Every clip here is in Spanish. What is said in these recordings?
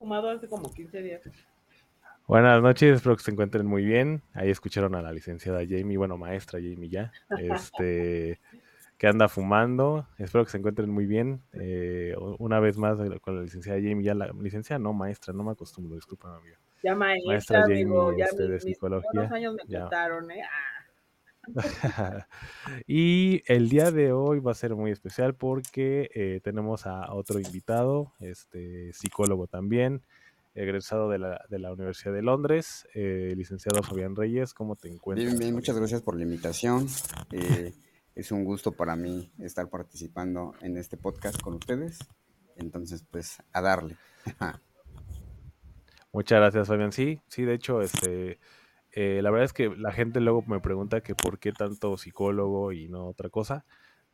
Fumado hace como 15 días. Buenas noches, espero que se encuentren muy bien. Ahí escucharon a la licenciada Jamie, bueno, maestra Jamie ya, este, que anda fumando. Espero que se encuentren muy bien. Eh, una vez más eh, con la licenciada Jamie, ya la licenciada, no maestra, no me acostumbro, disculpa, amigo. Ya maestra, Maestra Jamie, amigo, ya este, de mis, psicología, buenos años me ya. contaron, ¿eh? Ah. y el día de hoy va a ser muy especial porque eh, tenemos a otro invitado, este psicólogo también, egresado de la, de la Universidad de Londres, eh, licenciado Fabián Reyes. ¿Cómo te encuentras? Bien, bien, muchas gracias por la invitación. Eh, es un gusto para mí estar participando en este podcast con ustedes. Entonces, pues, a darle. Muchas gracias, Fabián. Sí, sí, de hecho, este, eh, la verdad es que la gente luego me pregunta que por qué tanto psicólogo y no otra cosa,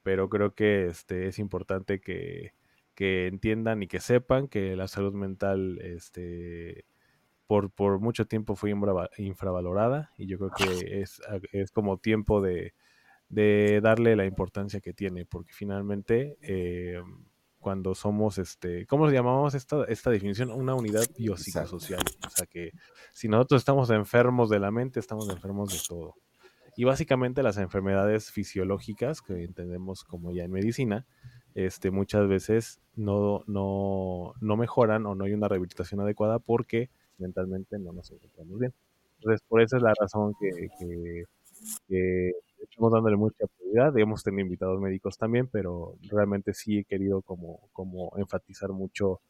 pero creo que este, es importante que, que entiendan y que sepan que la salud mental, este, por, por mucho tiempo fue infrava- infravalorada y yo creo que es, es como tiempo de, de darle la importancia que tiene, porque finalmente eh, cuando somos, este, ¿cómo llamamos esta, esta definición? Una unidad biopsicosocial. O sea que si nosotros estamos enfermos de la mente, estamos enfermos de todo. Y básicamente las enfermedades fisiológicas que entendemos como ya en medicina, este, muchas veces no, no, no mejoran o no hay una rehabilitación adecuada porque mentalmente no nos encontramos bien. Entonces, por esa es la razón que, que, que estamos dándole mucha prioridad. Hemos tenido invitados médicos también, pero realmente sí he querido como, como enfatizar mucho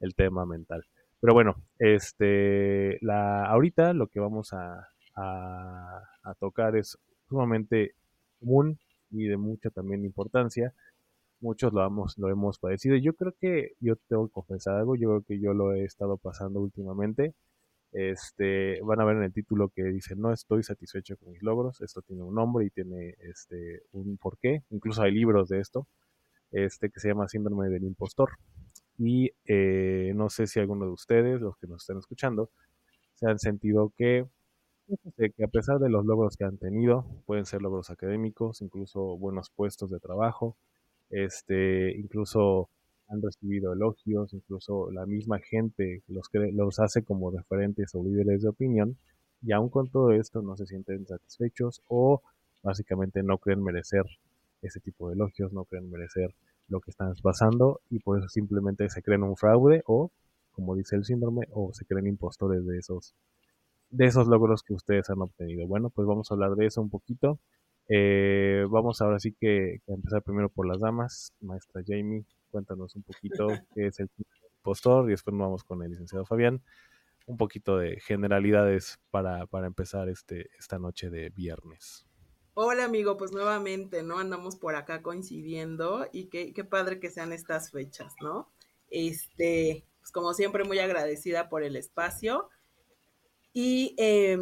el tema mental. Pero bueno, este, la, ahorita lo que vamos a, a, a tocar es sumamente común y de mucha también importancia. Muchos lo hemos, lo hemos padecido. Yo creo que yo tengo que confesar algo, yo creo que yo lo he estado pasando últimamente. Este, van a ver en el título que dice no estoy satisfecho con mis logros. Esto tiene un nombre y tiene este un porqué. Incluso hay libros de esto, este que se llama síndrome del impostor. Y eh, no sé si alguno de ustedes, los que nos están escuchando, se han sentido que, que a pesar de los logros que han tenido, pueden ser logros académicos, incluso buenos puestos de trabajo, este, incluso han recibido elogios, incluso la misma gente los, los hace como referentes o líderes de opinión, y aún con todo esto no se sienten satisfechos o básicamente no creen merecer ese tipo de elogios, no creen merecer lo que están pasando y por eso simplemente se creen un fraude o, como dice el síndrome, o se creen impostores de esos, de esos logros que ustedes han obtenido. Bueno, pues vamos a hablar de eso un poquito. Eh, vamos ahora sí que, que empezar primero por las damas. Maestra Jamie, cuéntanos un poquito qué es el impostor y después nos vamos con el licenciado Fabián. Un poquito de generalidades para, para empezar este, esta noche de viernes. Hola amigo, pues nuevamente, ¿no? Andamos por acá coincidiendo y qué, qué padre que sean estas fechas, ¿no? Este, pues como siempre muy agradecida por el espacio y eh,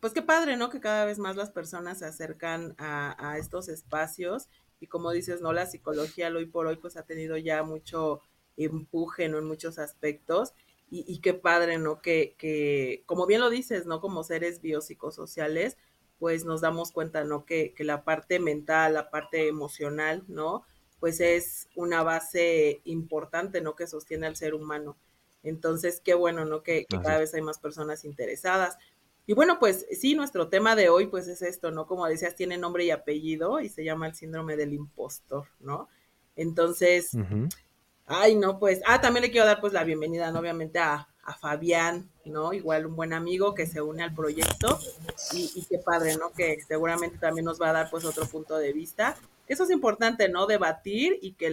pues qué padre, ¿no? Que cada vez más las personas se acercan a, a estos espacios y como dices, ¿no? La psicología hoy por hoy pues ha tenido ya mucho empuje, ¿no? En muchos aspectos y, qué padre, ¿no? Que, que, como bien lo dices, ¿no? Como seres biopsicosociales, pues nos damos cuenta, ¿no? Que, que la parte mental, la parte emocional, ¿no? Pues es una base importante, ¿no? Que sostiene al ser humano. Entonces, qué bueno, ¿no? Que, que cada vez hay más personas interesadas. Y bueno, pues sí, nuestro tema de hoy, pues es esto, ¿no? Como decías, tiene nombre y apellido y se llama el síndrome del impostor, ¿no? Entonces, Ay, no, pues, ah, también le quiero dar pues la bienvenida, ¿no? obviamente, a, a Fabián, ¿no? Igual un buen amigo que se une al proyecto y, y, qué padre, ¿no? Que seguramente también nos va a dar pues otro punto de vista. Eso es importante, ¿no? Debatir y que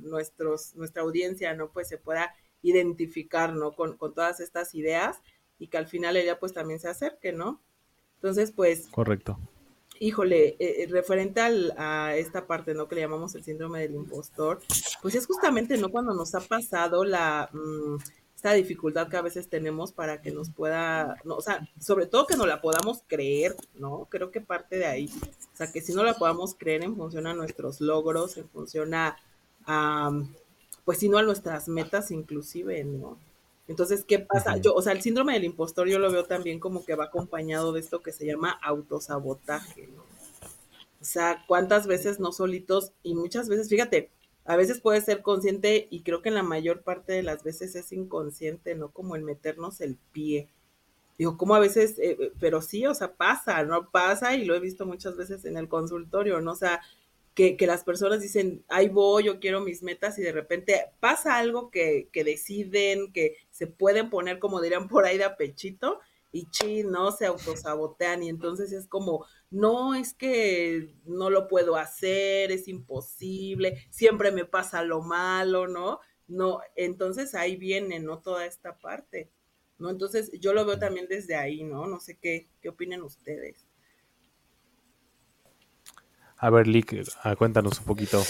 nuestros, nuestra audiencia, ¿no? Pues se pueda identificar, ¿no? Con, con todas estas ideas y que al final ella pues también se acerque, ¿no? Entonces, pues... Correcto híjole, eh, eh, referente al, a esta parte, ¿no? Que le llamamos el síndrome del impostor, pues es justamente, ¿no? Cuando nos ha pasado la, mm, esta dificultad que a veces tenemos para que nos pueda, no, o sea, sobre todo que no la podamos creer, ¿no? Creo que parte de ahí. O sea, que si no la podamos creer en función a nuestros logros, en función a, a pues si no a nuestras metas inclusive, ¿no? Entonces, ¿qué pasa? Yo, o sea, el síndrome del impostor yo lo veo también como que va acompañado de esto que se llama autosabotaje, ¿no? O sea, cuántas veces no solitos y muchas veces, fíjate, a veces puede ser consciente y creo que en la mayor parte de las veces es inconsciente, ¿no? Como el meternos el pie. Digo, como a veces, eh, eh, pero sí, o sea, pasa, ¿no? Pasa y lo he visto muchas veces en el consultorio, ¿no? O sea, que, las personas dicen, ahí voy, yo quiero mis metas y de repente pasa algo que, que deciden, que se pueden poner, como dirían por ahí, de apechito y chi, ¿no? Se autosabotean y entonces es como, no, es que no lo puedo hacer, es imposible, siempre me pasa lo malo, ¿no? No, entonces ahí viene, ¿no? Toda esta parte, ¿no? Entonces yo lo veo también desde ahí, ¿no? No sé qué, qué opinan ustedes. A ver, Lick, ah, cuéntanos un poquito.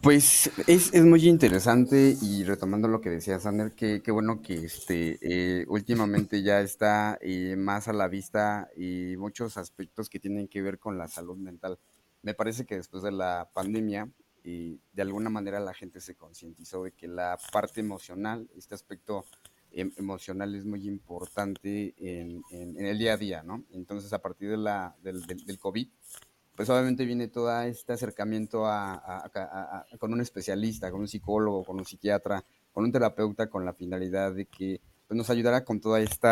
Pues es, muy interesante y retomando lo que decía Sander, qué bueno que este eh, últimamente ya está eh, más a la vista y muchos aspectos que tienen que ver con la salud mental. Me parece que después de la pandemia, y de alguna manera la gente se concientizó de que la parte emocional, este aspecto em, emocional es muy importante en, el día a día, ¿no? Entonces a partir de la, del, del COVID, pues obviamente viene todo este acercamiento con un especialista, con un psicólogo, con un psiquiatra, con un terapeuta, con la finalidad de que pues, nos ayudara con todo este,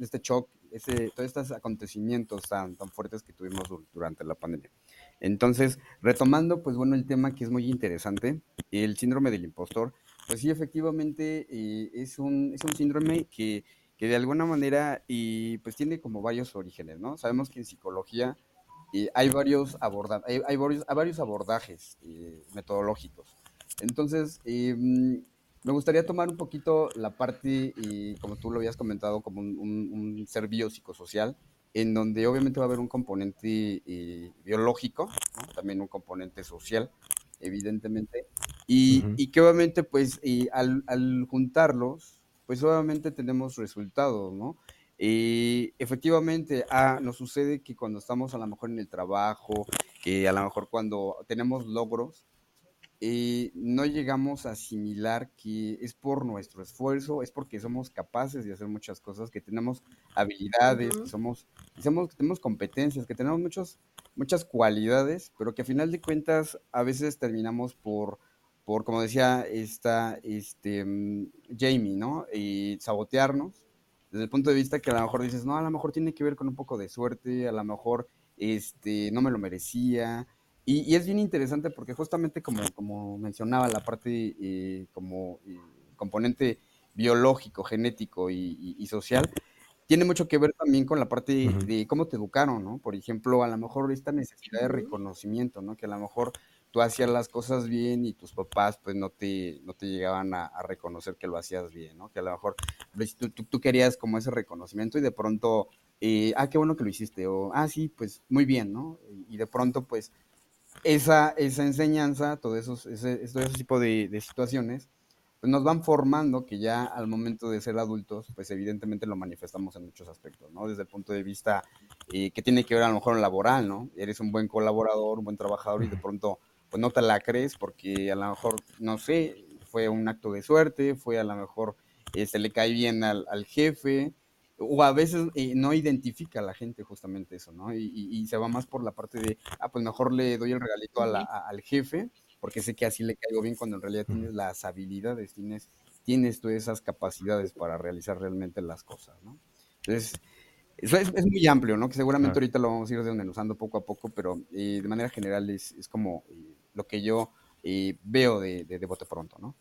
este shock, ese, todos estos acontecimientos tan, tan fuertes que tuvimos durante la pandemia. Entonces, retomando, pues bueno, el tema que es muy interesante, el síndrome del impostor, pues sí, efectivamente eh, es, un, es un síndrome que, que de alguna manera y pues tiene como varios orígenes, ¿no? Sabemos que en psicología hay varios, aborda hay, hay varios, varios, abordajes eh, metodológicos. Entonces, em, me gustaría tomar un poquito la parte, y como tú lo habías comentado, como un, un, ser biopsicosocial, en donde obviamente va a haber un componente eh, biológico, también un componente social, evidentemente, y, y que obviamente, pues, al, al, juntarlos, pues obviamente tenemos resultados, ¿no? Y efectivamente, ah, nos sucede que cuando estamos a lo mejor en el trabajo, que a lo mejor cuando tenemos logros, eh, no llegamos a asimilar que es por nuestro esfuerzo, es porque somos capaces de hacer muchas cosas, que tenemos habilidades, que somos, que somos, que tenemos competencias, que tenemos muchos, muchas cualidades, pero que a final de cuentas a veces terminamos por, por como decía esta, este, mm, Jamie, ¿no? Y sabotearnos desde el punto de vista que a lo mejor dices, no, a lo mejor tiene que ver con un poco de suerte, a lo mejor este, no me lo merecía. Y, es bien interesante porque justamente como, como mencionaba la parte eh, como eh, componente biológico, genético y, social, tiene mucho que ver también con la parte de cómo te educaron, ¿no? Por ejemplo, a lo mejor esta necesidad de reconocimiento, ¿no? Que a lo mejor tú hacías las cosas bien y tus papás pues no te, no te llegaban a, reconocer que lo hacías bien, ¿no? Que a lo mejor tú, tú, querías como ese reconocimiento y de pronto, eh, ah, qué bueno que lo hiciste, o, ah, sí, pues muy bien, ¿no? Y de pronto pues esa, esa enseñanza, todo esos, ese, todo ese tipo de, situaciones, pues nos van formando que ya al momento de ser adultos, pues evidentemente lo manifestamos en muchos aspectos, ¿no? Desde el punto de vista eh, que tiene que ver a lo mejor en laboral, ¿no? Eres un buen colaborador, un buen trabajador y de pronto pues no te la crees porque a lo mejor, no sé, fue un acto de suerte, fue a lo mejor eh, se le cae bien al, jefe, o a veces eh, no identifica a la gente justamente eso, ¿no? Y, se va más por la parte de, ah, pues mejor le doy el regalito al jefe porque sé que así le caigo bien cuando en realidad tienes las habilidades, tienes, tienes tú esas capacidades para realizar realmente las cosas, ¿no? Entonces, eso es, muy amplio, ¿no? Que seguramente ahorita lo vamos a ir desmenuzando poco a poco, pero eh, de manera general es, es como eh, lo que yo eh, veo de, de, bote pronto, ¿no?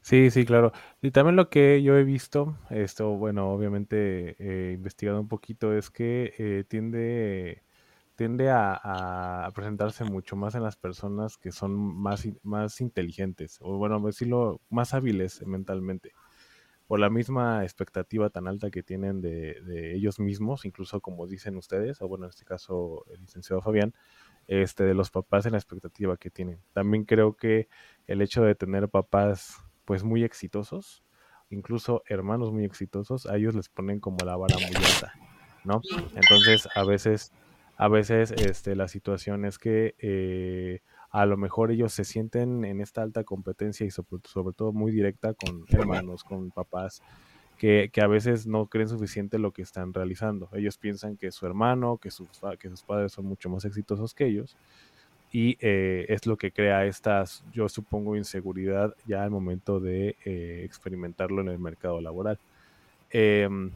Sí, sí, claro. Y también lo que yo he visto, esto, bueno, obviamente he investigado un poquito, es que tiende tiende a, presentarse mucho más en las personas que son más, más inteligentes, o bueno, decirlo, más hábiles mentalmente, por la misma expectativa tan alta que tienen de, ellos mismos, incluso como dicen ustedes, o bueno, en este caso el licenciado Fabián, este, de los papás en la expectativa que tienen. También creo que el hecho de tener papás pues muy exitosos, incluso hermanos muy exitosos, a ellos les ponen como la vara muy alta, ¿no? Entonces, a veces a veces este, la situación es que eh, a lo mejor ellos se sienten en esta alta competencia y sobre, todo muy directa con hermanos, con papás, que, a veces no creen suficiente lo que están realizando. Ellos piensan que su hermano, que sus, padres son mucho más exitosos que ellos y eh, es lo que crea estas, yo supongo, inseguridad ya al momento de eh, experimentarlo en el mercado laboral. Em,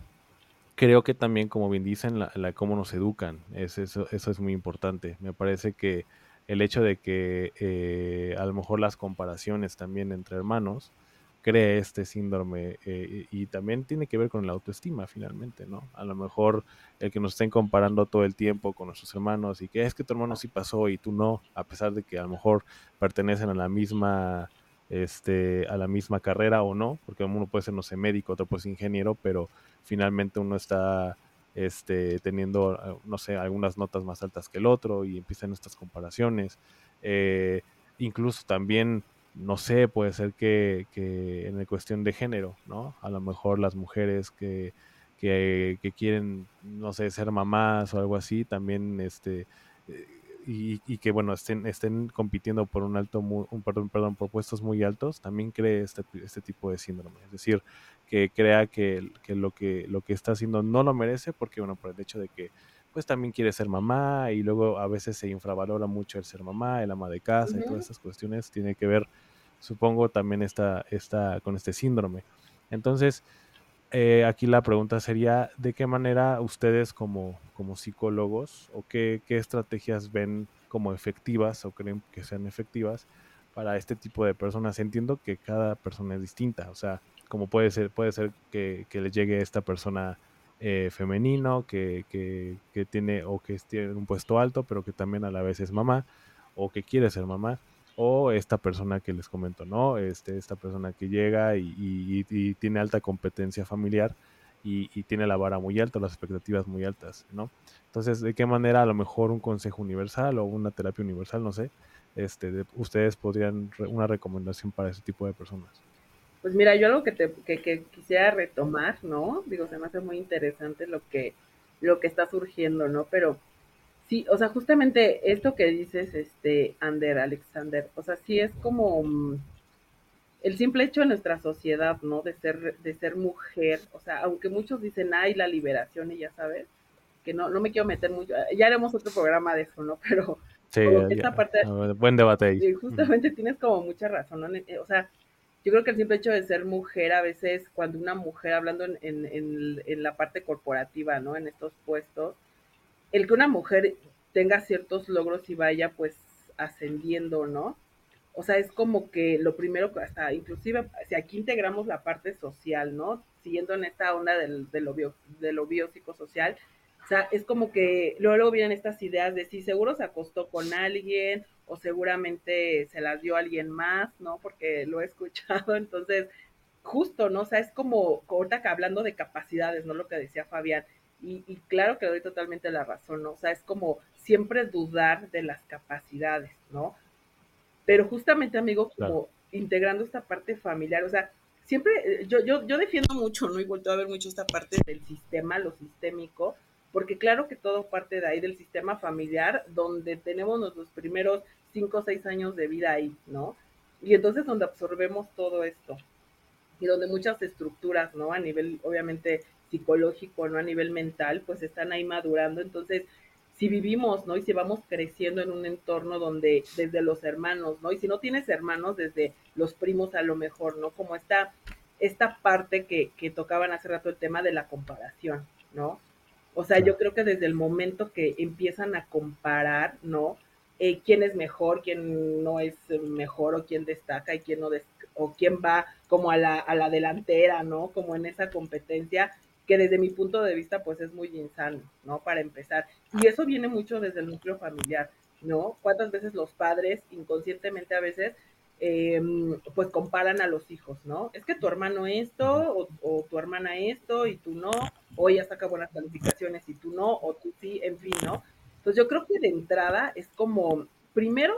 creo que también, como bien dicen, la, cómo nos educan, es, eso, eso es muy importante. Me parece que el hecho de que eh, a lo mejor las comparaciones también entre hermanos cree este síndrome eh, y también tiene que ver con la autoestima finalmente, ¿no? A lo mejor el que nos estén comparando todo el tiempo con nuestros hermanos y que es que tu hermano sí pasó y tú no, a pesar de que a lo mejor pertenecen a la misma este, a la misma carrera o no, porque uno puede ser, no sé, médico, otro puede ser ingeniero, pero finalmente uno está este, teniendo, eh, no sé, algunas notas más altas que el otro y empiezan estas comparaciones. Eh, incluso también, no sé, puede ser que, que, en la cuestión de género, ¿no? A lo mejor las mujeres que, que, que quieren, no sé, ser mamás o algo así, también este, eh, y, que bueno estén estén compitiendo por un alto un perdón perdón por puestos muy altos también cree este, este tipo de síndrome es decir que crea que, lo que lo que está haciendo no lo merece porque bueno por el hecho de que pues también quiere ser mamá y luego a veces se infravalora mucho el ser mamá el ama de casa y todas esas cuestiones tiene que ver supongo también esta, esta con este síndrome entonces eh, aquí la pregunta sería, ¿de qué manera ustedes como, como psicólogos o qué, estrategias ven como efectivas o creen que sean efectivas para este tipo de personas? Entiendo que cada persona es distinta, o sea, como puede ser, puede ser que, que le llegue esta persona eh, femenino que, que, que, tiene o que tiene un puesto alto, pero que también a la vez es mamá o que quiere ser mamá o esta persona que les comento, ¿no? Este, esta persona que llega y, tiene alta competencia familiar y, tiene la vara muy alta, las expectativas muy altas, ¿no? Entonces, ¿de qué manera a lo mejor un consejo universal o una terapia universal, no sé, este, ustedes podrían, una recomendación para ese tipo de personas? Pues mira, yo algo que, te, que, quisiera retomar, ¿no? Digo, se me hace muy interesante lo que, lo que está surgiendo, ¿no? Pero Sí, o sea, justamente esto que dices, este, Ander, Alexander, o sea, sí es como mm, el simple hecho de nuestra sociedad, ¿no? De ser, de ser mujer, o sea, aunque muchos dicen, ay, la liberación y ya sabes, que no, no me quiero meter mucho, ya haremos otro programa de eso, ¿no? Pero sí, esta parte, buen debate ahí. Justamente tienes como mucha razón, ¿no? O sea, yo creo que el simple hecho de ser mujer, a veces, cuando una mujer, hablando en, en, en la parte corporativa, ¿no? En estos puestos, el que una mujer tenga ciertos logros y vaya pues ascendiendo, ¿no? O sea, es como que lo primero hasta, inclusive, si aquí integramos la parte social, ¿no? Siguiendo en esta onda del, de, lo bio, de lo biopsicosocial, o sea, es como que luego, vienen estas ideas de si seguro se acostó con alguien o seguramente se las dio alguien más, ¿no? Porque lo he escuchado, entonces, justo, ¿no? O sea, es como, ahorita que hablando de capacidades, ¿no? Lo que decía Fabián, y, claro que le doy totalmente la razón, ¿no? O sea, es como siempre dudar de las capacidades, ¿no? Pero justamente, amigo, como integrando esta parte familiar, o sea, siempre, eh, yo, yo, yo defiendo mucho, ¿no? Y vuelto a ver mucho esta parte del sistema, lo sistémico, porque claro que todo parte de ahí del sistema familiar, donde tenemos nuestros primeros cinco o seis años de vida ahí, ¿no? Y entonces donde absorbemos todo esto y donde muchas estructuras, ¿no? A nivel, obviamente, psicológico, ¿no? A nivel mental, pues están ahí madurando. Entonces, si vivimos, ¿no? Y si vamos creciendo en un entorno donde desde los hermanos, ¿no? Y si no tienes hermanos, desde los primos a lo mejor, ¿no? Como esta, esta parte que, que tocaban hace rato el tema de la comparación, ¿no? O sea, yo creo que desde el momento que empiezan a comparar, ¿no? Eh, quién es mejor, quién no es mejor o quién destaca y quién no o quién va como a la, a la delantera, ¿no? Como en esa competencia que desde mi punto de vista pues es muy insano, ¿no? Para empezar. Y eso viene mucho desde el núcleo familiar, ¿no? ¿Cuántas veces los padres inconscientemente a veces em, pues comparan a los hijos, ¿no? Es que tu hermano esto o, tu hermana esto y tú no, o ella saca buenas calificaciones y tú no, o tú sí, en fin, ¿no? Entonces yo creo que de entrada es como, primero,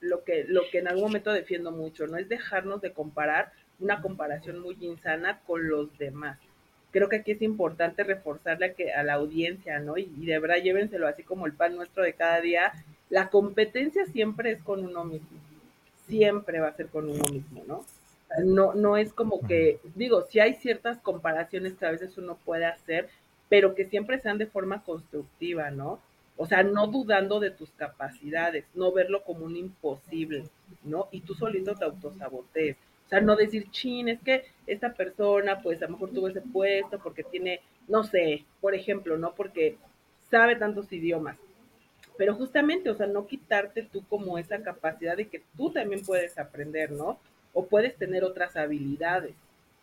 lo que, lo que en algún momento defiendo mucho, ¿no? Es dejarnos de comparar una comparación muy insana con los demás creo que aquí es importante reforzarle a, que, a la audiencia, ¿no? Y, de verdad llévenselo así como el pan nuestro de cada día. La competencia siempre es con uno mismo, siempre va a ser con uno mismo, ¿no? No, no es como que, digo, si hay ciertas comparaciones que a veces uno puede hacer, pero que siempre sean de forma constructiva, ¿no? O sea, no dudando de tus capacidades, no verlo como un imposible, ¿no? Y tú solito te autosabotees. O sea, no decir, chin, es que esta persona, pues a lo mejor tuvo ese puesto porque tiene, no sé, por ejemplo, ¿no? Porque sabe tantos idiomas. Pero justamente, o sea, no quitarte tú como esa capacidad de que tú también puedes aprender, ¿no? O puedes tener otras habilidades.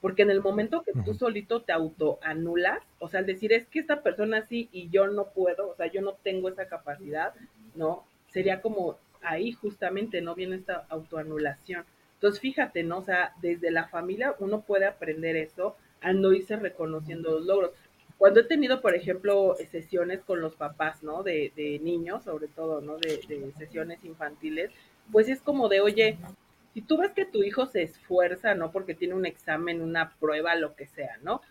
Porque en el momento que tú solito te autoanulas, o sea, al decir es que esta persona sí y yo no puedo, o sea, yo no tengo esa capacidad, ¿no? Sería como ahí justamente no viene esta autoanulación. Entonces, fíjate, ¿no? O sea, desde la familia uno puede aprender eso al no irse reconociendo los logros. Cuando he tenido, por ejemplo, sesiones con los papás, ¿no? De, de niños, sobre todo, ¿no? De, de, sesiones infantiles, pues es como de, oye, si tú ves que tu hijo se esfuerza, ¿no? Porque tiene un examen, una prueba, lo que sea, ¿no?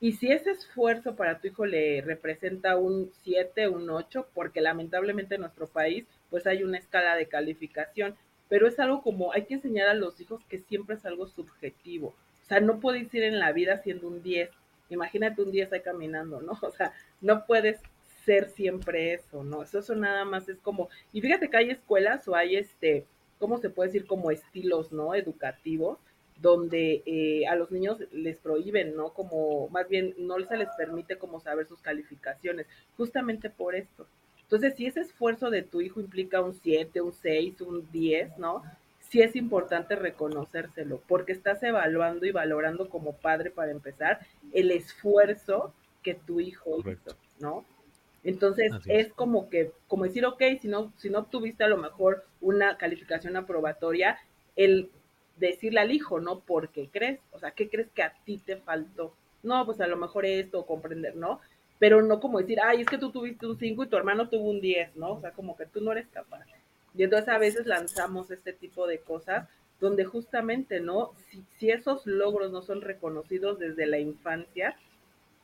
Y si ese esfuerzo para tu hijo le representa un 7, un 8, porque lamentablemente en nuestro país, pues hay una escala de calificación pero es algo como hay que enseñar a los hijos que siempre es algo subjetivo. O sea, no puedes ir en la vida siendo un 10. Imagínate un 10 ahí caminando, ¿no? O sea, no puedes ser siempre eso, ¿no? Eso, eso nada más es como, y fíjate que hay escuelas o hay este, ¿cómo se puede decir? Como estilos, ¿no? Educativos, donde eh, a los niños les prohíben, ¿no? Como, más bien, no se les permite como saber sus calificaciones, justamente por esto. Entonces, si ese esfuerzo de tu hijo implica un 7, un 6, un 10, ¿no? Sí es importante reconocérselo, porque estás evaluando y valorando como padre, para empezar, el esfuerzo que tu hijo hizo, ¿no? Entonces es. como que, como decir, ok, si no, si no obtuviste a lo mejor una calificación aprobatoria, el decirle al hijo, ¿no? ¿Por qué crees? O sea, ¿qué crees que a ti te faltó? No, pues a lo mejor esto, comprender, ¿no? pero no como decir, ay, es que tú tuviste un 5 y tu hermano tuvo un 10, ¿no? O sea, como que tú no eres capaz. Y entonces a veces lanzamos este tipo de cosas donde justamente, ¿no? Si, esos logros no son reconocidos desde la infancia,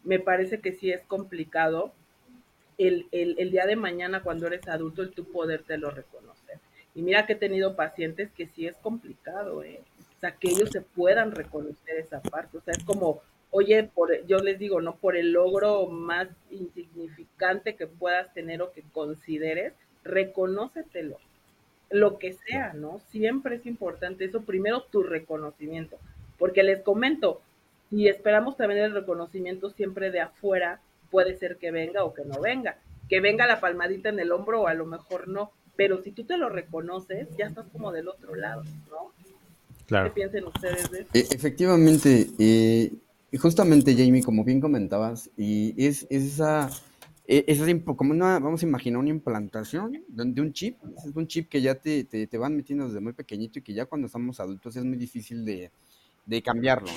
me parece que sí es complicado el, el, día de mañana cuando eres adulto el tu lo reconocer. Y mira que he tenido pacientes que sí es complicado, ¿eh? O sea, que ellos se puedan reconocer esa parte. O sea, es como, oye, por, yo les digo, no por el logro más insignificante que puedas tener o que consideres, reconócetelo, lo que sea, ¿no? Siempre es importante eso, primero tu reconocimiento, porque les comento, si esperamos también el reconocimiento siempre de afuera, puede ser que venga o que no venga, que venga la palmadita en el hombro o a lo mejor no, pero si tú te lo reconoces, ya estás como del otro lado, ¿no? Claro. ¿Qué piensen ustedes de eso? E, efectivamente, eh, justamente, Jamie, como bien comentabas, y es, esa, e, es, como una, vamos a imaginar una implantación de un chip, es un chip que ya te, te, van metiendo desde muy pequeñito y que ya cuando estamos adultos es muy difícil de, de cambiarlo,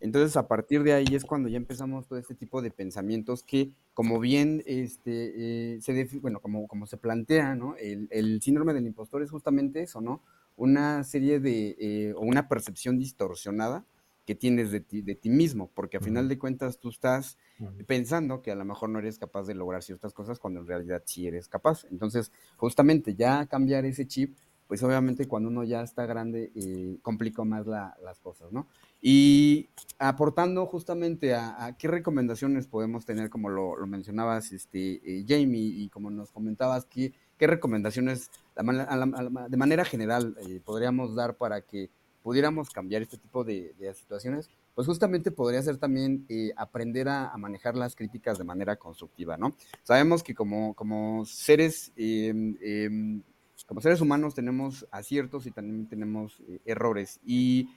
Entonces, a partir de ahí es cuando ya empezamos todo este tipo de pensamientos que, como bien este, eh, se, bueno, como, como se plantea, ¿no? El, el síndrome del impostor es justamente eso, ¿no? una serie de, eh, o una percepción distorsionada que tienes de ti, de ti mismo, porque a final de cuentas tú estás pensando que a lo mejor no eres capaz de lograr ciertas cosas cuando en realidad sí eres capaz. Entonces, justamente ya cambiar ese chip, pues obviamente cuando uno ya está grande, eh, complica más las cosas, ¿no? Y aportando justamente a, qué recomendaciones podemos tener, como lo, mencionabas, este, eh, Jamie, y como nos comentabas, qué, qué recomendaciones de manera general eh, podríamos dar para que pudiéramos cambiar este tipo de, situaciones, pues justamente podría ser también eh, aprender a, manejar las críticas de manera constructiva, ¿no? Sabemos que como, como seres, em, como seres humanos tenemos aciertos y también tenemos eh, errores y,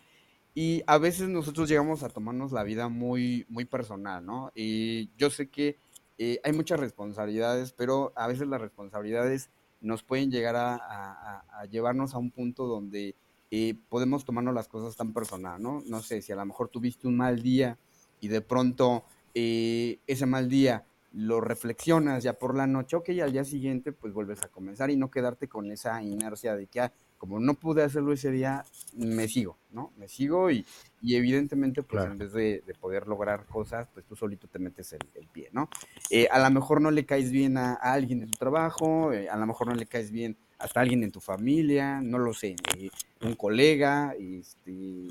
y, a veces nosotros llegamos a tomarnos la vida muy, muy personal, ¿no? Y yo sé que eh, hay muchas responsabilidades, pero a veces las responsabilidades nos pueden llegar a, a llevarnos a un punto donde eh, podemos tomarnos las cosas tan personal, ¿no? No sé, si a lo mejor tuviste un mal día y de pronto eh, ese mal día lo reflexionas ya por la noche, ok, al día siguiente pues vuelves a comenzar y no quedarte con esa inercia de que, ah, como no pude hacerlo ese día, me sigo, ¿no? Me sigo y, y evidentemente pues en vez de, poder lograr cosas, pues tú solito te metes el, pie, ¿no? Eh, a lo mejor no le caes bien a, alguien de tu trabajo, a lo mejor no le caes bien hasta alguien en tu familia, no lo sé, eh, un colega, este,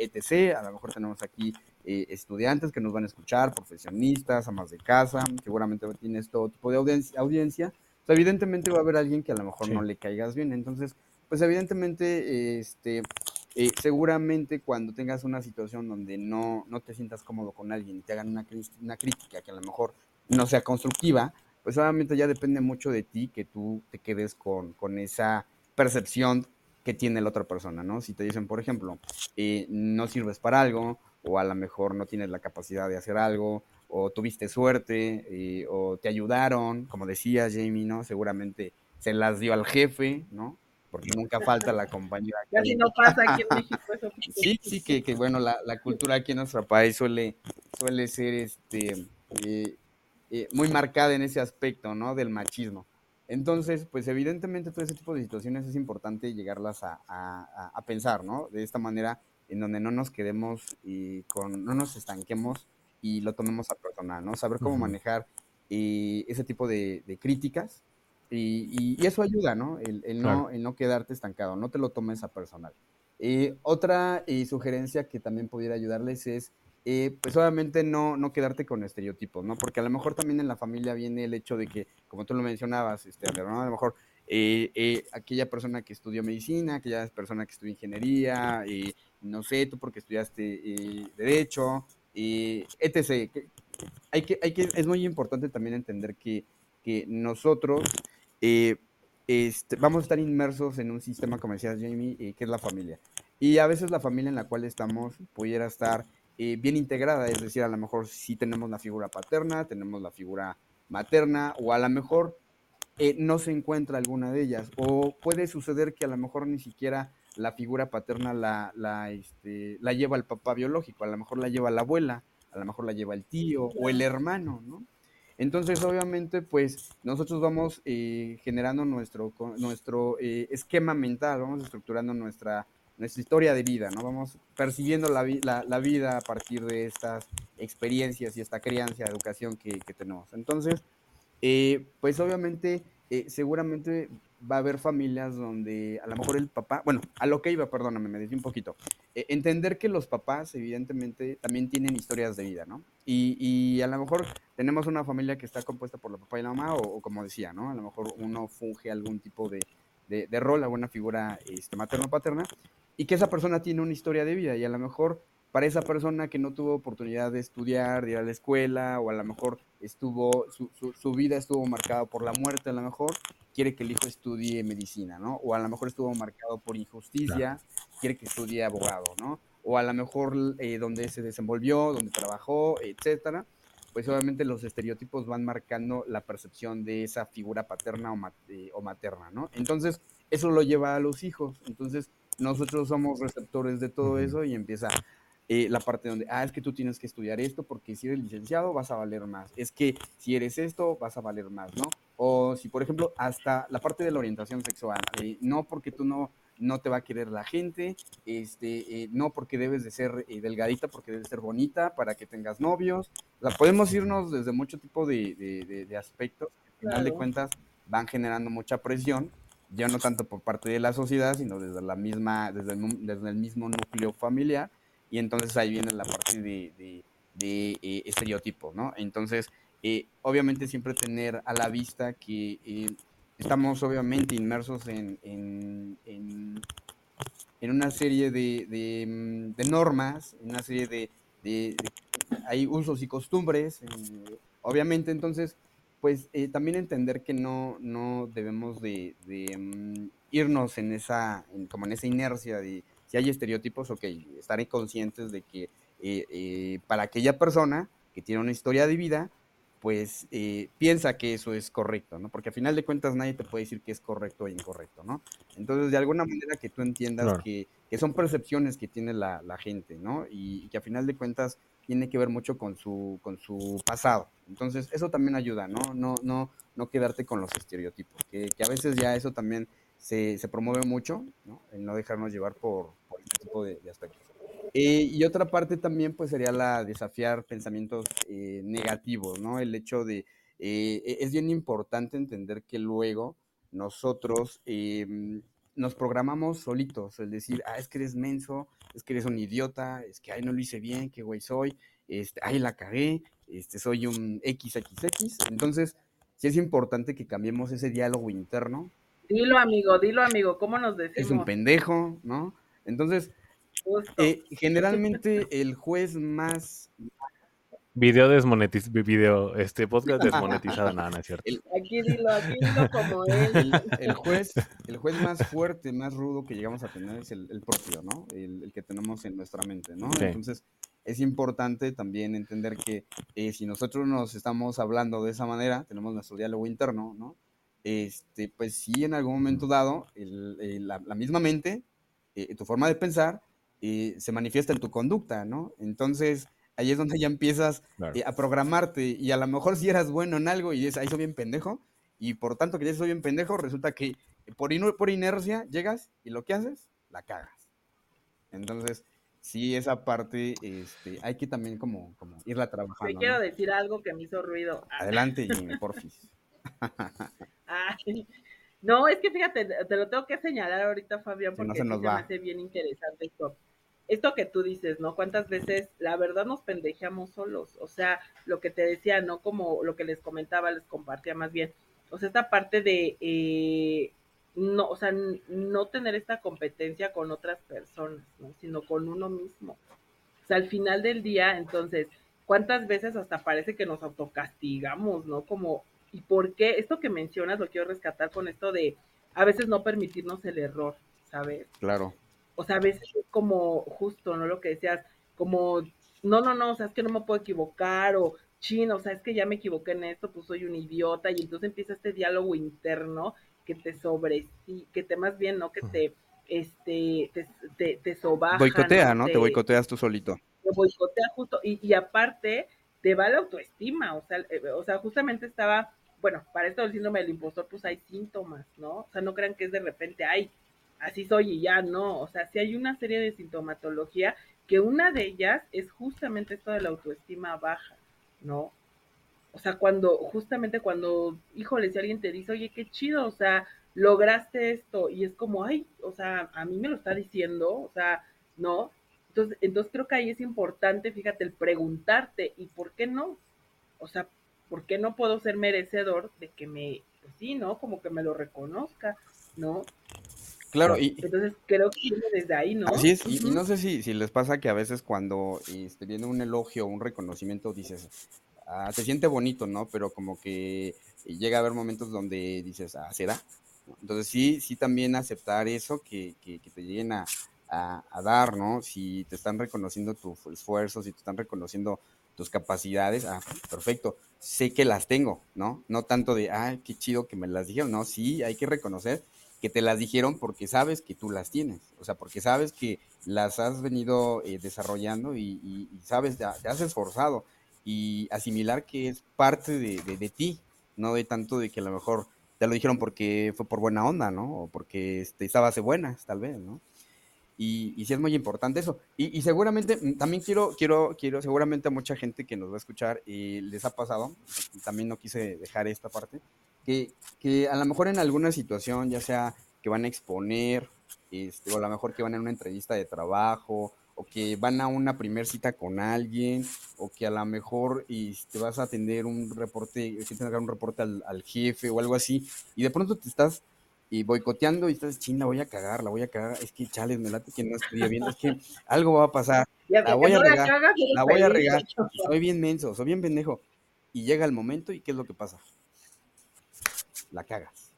etc. A lo mejor tenemos aquí eh, estudiantes que nos van a escuchar, profesionistas, amas de casa, seguramente tienes todo tipo de audiencia. audiencia. evidentemente va a haber alguien que a lo mejor no le caigas bien. Entonces, pues evidentemente, este, eh, seguramente cuando tengas una situación donde no, no te sientas cómodo con alguien y te hagan una, una crítica que a lo mejor no sea constructiva, pues obviamente ya depende mucho de ti que tú te quedes con, con esa percepción que tiene la otra persona, ¿no? Si te dicen, por ejemplo, eh, no sirves para algo, o a lo mejor no tienes la capacidad de hacer algo, o tuviste suerte, eh, o te ayudaron, como decía Jamie, ¿no? Seguramente se las dio al jefe, ¿no? Porque nunca falta la compañera. Casi no pasa aquí en México eso. Sí, sí, que, que bueno, la, la, cultura aquí en nuestro país suele, suele ser este eh, eh, muy marcada en ese aspecto, ¿no? Del machismo. Entonces, pues evidentemente todo ese tipo de situaciones es importante llegarlas a, pensar, ¿no? De esta manera en donde no nos quedemos y con, no nos estanquemos y lo tomemos a personal, ¿no? Saber cómo manejar eh, ese tipo de, críticas y, eso ayuda, ¿no? El, ¿no? el, no quedarte estancado, no te lo tomes a personal. Eh, otra sugerencia que también pudiera ayudarles es eh, pues obviamente no, no quedarte con estereotipos, ¿no? Porque a lo mejor también en la familia viene el hecho de que, como tú lo mencionabas, este, a lo mejor eh, eh, aquella persona que estudió medicina, aquella persona que estudió ingeniería, no sé, tú porque estudiaste derecho, etc. hay que, hay que, es muy importante también entender que, que nosotros este, vamos a estar inmersos en un sistema, como decía Jamie, que es la familia. Y a veces la familia en la cual estamos pudiera estar eh, bien integrada, es decir, a lo mejor sí tenemos la figura paterna, tenemos la figura materna, o a lo mejor eh, no se encuentra alguna de ellas, o puede suceder que a lo mejor ni siquiera la figura paterna la, la, este, la lleva el papá biológico, a lo mejor la lleva la abuela, a lo mejor la lleva el tío o el hermano, ¿no? Entonces, obviamente, pues nosotros vamos eh, generando nuestro, nuestro esquema mental, vamos estructurando nuestra nuestra historia de vida, ¿no? Vamos percibiendo la, la, vida a partir de estas experiencias y esta crianza, educación que, tenemos. Entonces, eh, pues obviamente, eh, seguramente va a haber familias donde a lo mejor el papá, bueno, a lo que iba, perdóname, me decía un poquito, eh, entender que los papás evidentemente también tienen historias de vida, ¿no? Y, y, a lo mejor tenemos una familia que está compuesta por la papá y la mamá, o, como decía, ¿no? A lo mejor uno funge algún tipo de, de, de rol, alguna figura este, materno-paterna, y que esa persona tiene una historia de vida y a lo mejor para esa persona que no tuvo oportunidad de estudiar, de ir a la escuela, o a lo mejor estuvo, su, su, vida estuvo marcada por la muerte, a lo mejor quiere que el hijo estudie medicina, ¿no? O a lo mejor estuvo marcado por injusticia, quiere que estudie abogado, ¿no? O a lo mejor eh, donde se desenvolvió, donde trabajó, etcétera, pues obviamente los estereotipos van marcando la percepción de esa figura paterna o, eh, o materna, ¿no? Entonces, eso lo lleva a los hijos. Entonces, nosotros somos receptores de todo eso y empieza eh, la parte donde, ah, es que tú tienes que estudiar esto porque si eres licenciado vas a valer más. Es que si eres esto vas a valer más, ¿no? O si, por ejemplo, hasta la parte de la orientación sexual, eh, no porque tú no no te va a querer la gente, este, eh, no porque debes de ser eh, delgadita, porque debes ser bonita para que tengas novios. O sea, podemos irnos desde mucho tipo de, aspectos, al final de cuentas van generando mucha presión, ya no tanto por parte de la sociedad, sino desde la misma, desde el, desde el mismo núcleo familiar, y entonces ahí viene la parte de, de estereotipos, ¿no? Entonces, obviamente siempre tener a la vista que estamos obviamente inmersos en, en, en, una serie de, de, normas, en una serie de, de, hay usos y costumbres, eh, obviamente entonces, pues eh, también entender que no, no debemos de, mm, irnos en esa, como en esa inercia de si hay estereotipos, ok, estaré conscientes de que eh, para aquella persona que tiene una historia de vida, pues eh, piensa que eso es correcto, ¿no? Porque a final de cuentas nadie te puede decir que es correcto o incorrecto, ¿no? Entonces, de alguna manera que tú entiendas que, son percepciones que tiene la, gente, ¿no? Y, que a final de cuentas tiene que ver mucho con su, con su pasado. Entonces, eso también ayuda, ¿no? No, no, no quedarte con los estereotipos, que, a veces ya eso también se, promueve mucho, ¿no? El no dejarnos llevar por, este tipo de aspectos. Eh, y otra parte también pues sería la desafiar pensamientos eh, negativos, ¿no? El hecho de, eh, e, es bien importante entender que luego nosotros em, nos programamos solitos, el decir, ah, es que eres menso, es que eres un idiota, es que, ay, no lo hice bien, qué güey soy, este, ay, la cagué, este, soy un XXX. Entonces, sí es importante que cambiemos ese diálogo interno. Dilo, amigo, dilo, amigo, ¿cómo nos decimos? Es un pendejo, ¿no? Entonces, eh, generalmente el juez más Video desmonetizado, video, este podcast desmonetizado, nada, no es cierto. aquí dilo, aquí dilo como él. El, juez, el juez más fuerte, más rudo que llegamos a tener es el, propio, ¿no? El, que tenemos en nuestra mente, ¿no? Entonces, es importante también entender que eh, si nosotros nos estamos hablando de esa manera, tenemos nuestro diálogo interno, ¿no? Este, pues sí, en algún momento dado, la, misma mente, eh, tu forma de pensar, se manifiesta en tu conducta, ¿no? Entonces, ahí es donde ya empiezas eh, a programarte y a lo mejor si eras bueno en algo y dices, ahí soy bien pendejo, y por tanto que ya soy bien pendejo, resulta que por, por inercia llegas y lo que haces, la cagas. Entonces, sí, esa parte este, hay que también como, como irla trabajando. Te quiero decir algo que me hizo ruido. Adelante, Jimmy, porfis. no, es que fíjate, te lo tengo que señalar ahorita, Fabián, porque me hace bien interesante esto esto que tú dices, ¿no? ¿Cuántas veces la verdad nos pendejeamos solos? O sea, lo que te decía, ¿no? Como lo que les comentaba, les compartía más bien. O sea, esta parte de, eh, no, o sea, no tener esta competencia con otras personas, ¿no? Sino con uno mismo. O sea, al final del día, entonces, ¿cuántas veces hasta parece que nos autocastigamos, ¿no? Como, ¿y por qué? Esto que mencionas lo quiero rescatar con esto de a veces no permitirnos el error, ¿sabes? Claro o sea, a veces es como justo, ¿no? Lo que decías, como, no, no, no, o sea, es que no me puedo equivocar, o chino, o sea, es que ya me equivoqué en esto, pues soy un idiota, y entonces empieza este diálogo interno que te sobre, que te más bien, ¿no? Que te, este, te, te, te sobaja. Boicotea, ¿no? Te, boicoteas tú solito. Te boicotea justo, y, y aparte, te va la autoestima, o sea, eh, o sea, justamente estaba, bueno, para esto del síndrome del impostor, pues hay síntomas, ¿no? O sea, no crean que es de repente, ay, así soy y ya no, o sea, sí hay una serie de sintomatología que una de ellas es justamente esto de la autoestima baja, ¿no? O sea, cuando, justamente cuando, híjole, si alguien te dice, oye, qué chido, o sea, lograste esto, y es como, ay, o sea, a mí me lo está diciendo, o sea, ¿no? Entonces, entonces creo que ahí es importante, fíjate, el preguntarte, ¿y por qué no? O sea, ¿por qué no puedo ser merecedor de que me, pues sí, ¿no? Como que me lo reconozca, ¿no? Claro, y entonces creo que viene desde ahí, ¿no? Así es, y, no sé si, si les pasa que a veces cuando este, viene un elogio o un reconocimiento dices, ah, te siente bonito, ¿no? Pero como que llega a haber momentos donde dices, ah, ¿será? Entonces sí, sí también aceptar eso, que, que, te lleguen a, a, dar, ¿no? Si te están reconociendo tu esfuerzo, si te están reconociendo tus capacidades, ah, perfecto, sé que las tengo, ¿no? No tanto de, ah, qué chido que me las dijeron, no, sí, hay que reconocer que te las dijeron porque sabes que tú las tienes, o sea, porque sabes que las has venido eh, desarrollando y, sabes, te, has esforzado y asimilar que es parte de, ti, no de tanto de que a lo mejor te lo dijeron porque fue por buena onda, ¿no? O porque este, estabas de buenas, tal vez, ¿no? Y, y sí es muy importante eso. Y, y, seguramente, mm, también quiero, quiero, quiero, seguramente a mucha gente que nos va a escuchar y les ha pasado, también no quise dejar esta parte, que, que a lo mejor en alguna situación, ya sea que van a exponer, este, o a lo mejor que van a una entrevista de trabajo, o que van a una primer cita con alguien, o que a lo mejor y te este, vas a atender un reporte, un reporte al, al, jefe o algo así, y de pronto te estás y boicoteando y estás, ching, la voy a cagar, la voy a cagar, es que chales, me late que no estoy bien, es que algo va a pasar, la voy a regar, la, voy a regar, soy bien menso, soy bien pendejo, y llega el momento y ¿qué es lo que pasa? La cagas.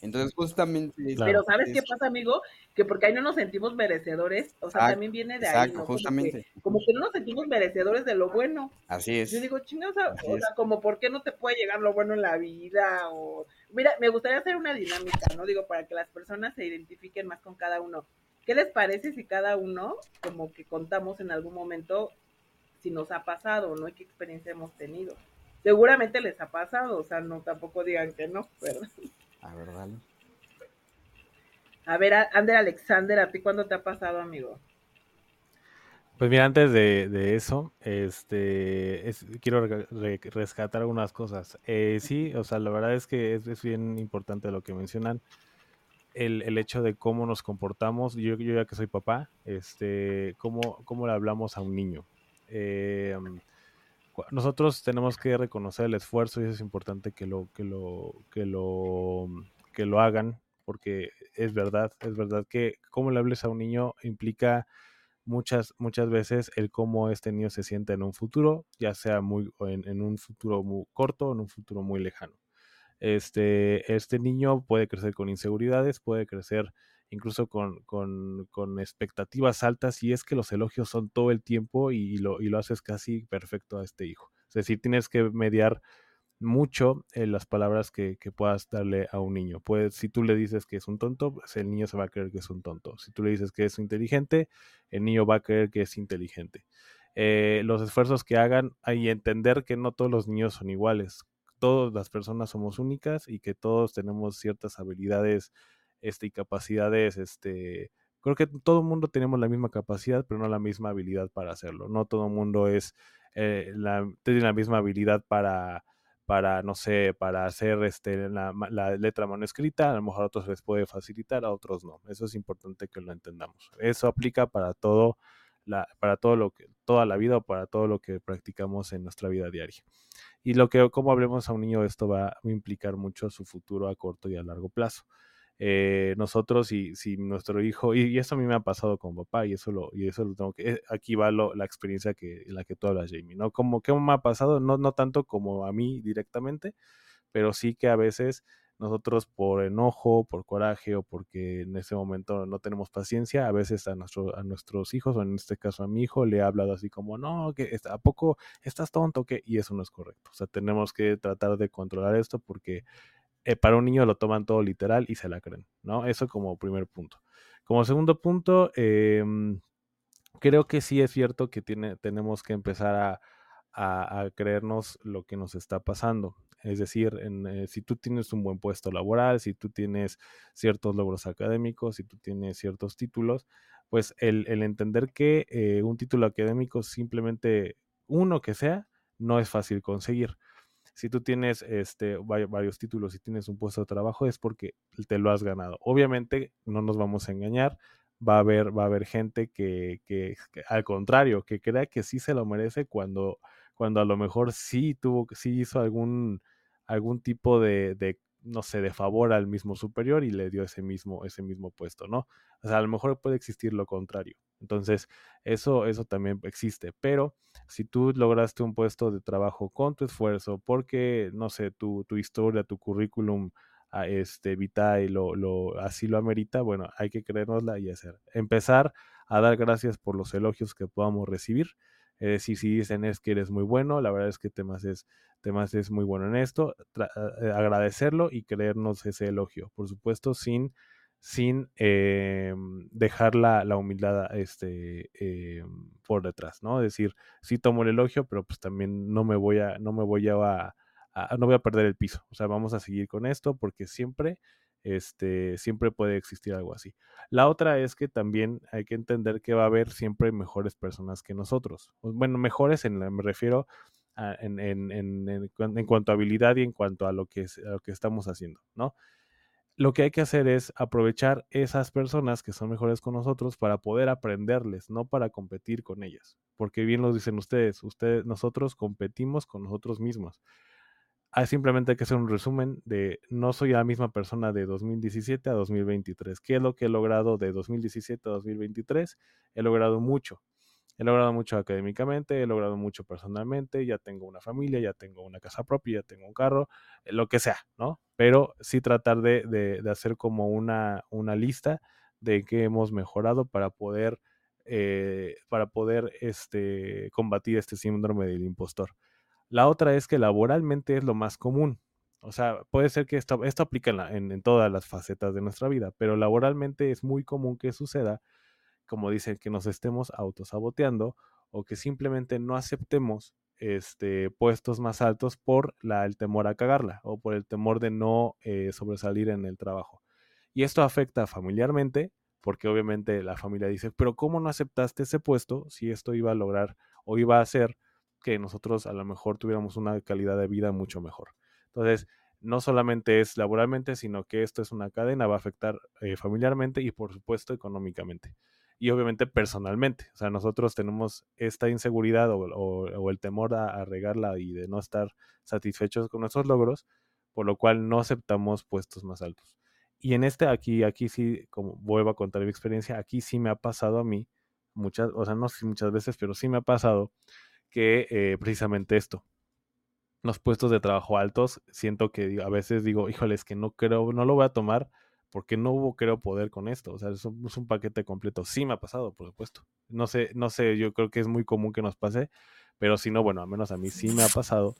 Entonces, justamente. Pero ¿sabes qué pasa, amigo? Que porque ahí no nos sentimos merecedores, o sea, también viene de ahí. Exacto, justamente. Como que, no nos sentimos merecedores de lo bueno. Así es. Yo digo, chingados, o sea, como, ¿por qué no te puede llegar lo bueno en la vida? O. Mira, me gustaría hacer una dinámica, ¿no? Digo, para que las personas se identifiquen más con cada uno. ¿Qué les parece si cada uno, como que contamos en algún momento, si nos ha pasado, ¿no? Y qué experiencia hemos tenido? Seguramente les ha pasado, o sea, no tampoco digan que no, ¿verdad? A ver, dale. A ver, Ander Alexander, ¿a ti cuándo te ha pasado, amigo? Pues mira, antes de, eso, este, quiero rescatar algunas cosas. Eh, sí, o sea, la verdad es que es, bien importante lo que mencionan. El, hecho de cómo nos comportamos, yo, yo ya que soy papá, este, cómo, cómo le hablamos a un niño. Eh, nosotros tenemos que reconocer el esfuerzo y eso es importante que lo, que lo, que lo, que lo hagan, porque es verdad, es verdad que cómo le hables a un niño implica muchas, muchas veces el cómo este niño se siente en un futuro, ya sea muy, en, en un futuro muy corto o en un futuro muy lejano. Este, este niño puede crecer con inseguridades, puede crecer incluso con, con, con, expectativas altas y es que los elogios son todo el tiempo y, lo, y lo haces casi perfecto a este hijo. Es decir, tienes que mediar mucho en las palabras que, que, puedas darle a un niño. Pues si tú le dices que es un tonto, pues el niño se va a creer que es un tonto. Si tú le dices que es inteligente, el niño va a creer que es inteligente. Eh, los esfuerzos que hagan y entender que no todos los niños son iguales. Todas las personas somos únicas y que todos tenemos ciertas habilidades este, y capacidades, este, creo que todo el mundo tenemos la misma capacidad, pero no la misma habilidad para hacerlo. No todo el mundo es, eh, la, tiene la misma habilidad para, para, no sé, para hacer este, la, la, letra manuscrita, a lo mejor a otros les puede facilitar, a otros no. Eso es importante que lo entendamos. Eso aplica para todo, la, para todo lo que, toda la vida o para todo lo que practicamos en nuestra vida diaria. Y lo que, como hablemos a un niño, esto va a implicar mucho su futuro a corto y a largo plazo. Eh, nosotros y si nuestro hijo, y, eso a mí me ha pasado con papá, y eso lo, y eso lo tengo que, eh, aquí va la experiencia que, en la que tú hablas, Jamie, ¿no? Como que me ha pasado, no, no tanto como a mí directamente, pero sí que a veces nosotros por enojo, por coraje o porque en ese momento no tenemos paciencia, a veces a, nuestro, a nuestros hijos, o en este caso a mi hijo, le he hablado así como, no, que ¿a poco estás tonto? que Y eso no es correcto. O sea, tenemos que tratar de controlar esto porque eh, para un niño lo toman todo literal y se la creen, ¿no? Eso como primer punto. Como segundo punto, em, creo que sí es cierto que tiene, tenemos que empezar a, creernos lo que nos está pasando. Es decir, eh, si tú tienes un buen puesto laboral, si tú tienes ciertos logros académicos, si tú tienes ciertos títulos, pues el, entender que eh, un título académico simplemente uno que sea, no es fácil conseguir si tú tienes este, varios títulos y tienes un puesto de trabajo es porque te lo has ganado. Obviamente, no nos vamos a engañar, va a haber, va a haber gente que, que, al contrario, que crea que sí se lo merece cuando, cuando a lo mejor sí tuvo, sí hizo algún, algún tipo de, de no sé, de favor al mismo superior y le dio ese mismo, ese mismo puesto, ¿no? O sea, a lo mejor puede existir lo contrario. Entonces, eso, eso también existe. Pero si tú lograste un puesto de trabajo con tu esfuerzo, porque, no sé, tu, tu historia, tu currículum, a ah, este, lo, lo, así lo amerita, bueno, hay que creérnosla y hacer. Empezar a dar gracias por los elogios que podamos recibir. Es decir, si dicen es que eres muy bueno, la verdad es que temas es, temas es muy bueno en esto, eh, agradecerlo y creernos ese elogio. Por supuesto, sin sin eh, dejar la, la, humildad este, eh, por detrás, ¿no? Decir, sí tomo el elogio, pero pues también no me voy a, no me voy a, no voy a perder el piso, o sea, vamos a seguir con esto porque siempre, este, siempre puede existir algo así. La otra es que también hay que entender que va a haber siempre mejores personas que nosotros. Bueno, mejores en, me refiero en, en, en, cuanto a habilidad y en cuanto a lo que, lo que estamos haciendo, ¿no? lo que hay que hacer es aprovechar esas personas que son mejores con nosotros para poder aprenderles, no para competir con ellas. Porque bien lo dicen ustedes, ustedes, nosotros competimos con nosotros mismos. Ah, simplemente hay que hacer un resumen de no soy la misma persona de 2017 a 2023. ¿Qué es lo que he logrado de 2017 a 2023? He logrado mucho. He logrado mucho académicamente, he logrado mucho personalmente, ya tengo una familia, ya tengo una casa propia, ya tengo un carro, eh, lo que sea, ¿no? Pero sí tratar de, hacer como una, lista de qué hemos mejorado para poder, eh, para poder este, combatir este síndrome del impostor. La otra es que laboralmente es lo más común. O sea, puede ser que esto, esto aplica en todas las facetas de nuestra vida, pero laboralmente es muy común que suceda como dicen, que nos estemos autosaboteando o que simplemente no aceptemos este, puestos más altos por la, el temor a cagarla o por el temor de no eh, sobresalir en el trabajo. Y esto afecta familiarmente, porque obviamente la familia dice, pero ¿cómo no aceptaste ese puesto si esto iba a lograr o iba a hacer que nosotros a lo mejor tuviéramos una calidad de vida mucho mejor? Entonces, no solamente es laboralmente, sino que esto es una cadena, va a afectar eh, familiarmente y por supuesto económicamente y obviamente personalmente. O sea, nosotros tenemos esta inseguridad o, el temor a, regarla y de no estar satisfechos con nuestros logros, por lo cual no aceptamos puestos más altos. Y en este aquí, aquí sí, como vuelvo a contar mi experiencia, aquí sí me ha pasado a mí, muchas, o sea, no sé muchas veces, pero sí me ha pasado que eh, precisamente esto, los puestos de trabajo altos, siento que a veces digo, híjole, es que no creo, no lo voy a tomar porque no hubo, creo, poder con esto. O sea, es un, paquete completo. Sí me ha pasado, por supuesto. No sé, no sé, yo creo que es muy común que nos pase, pero si no, bueno, al menos a mí sí me ha pasado.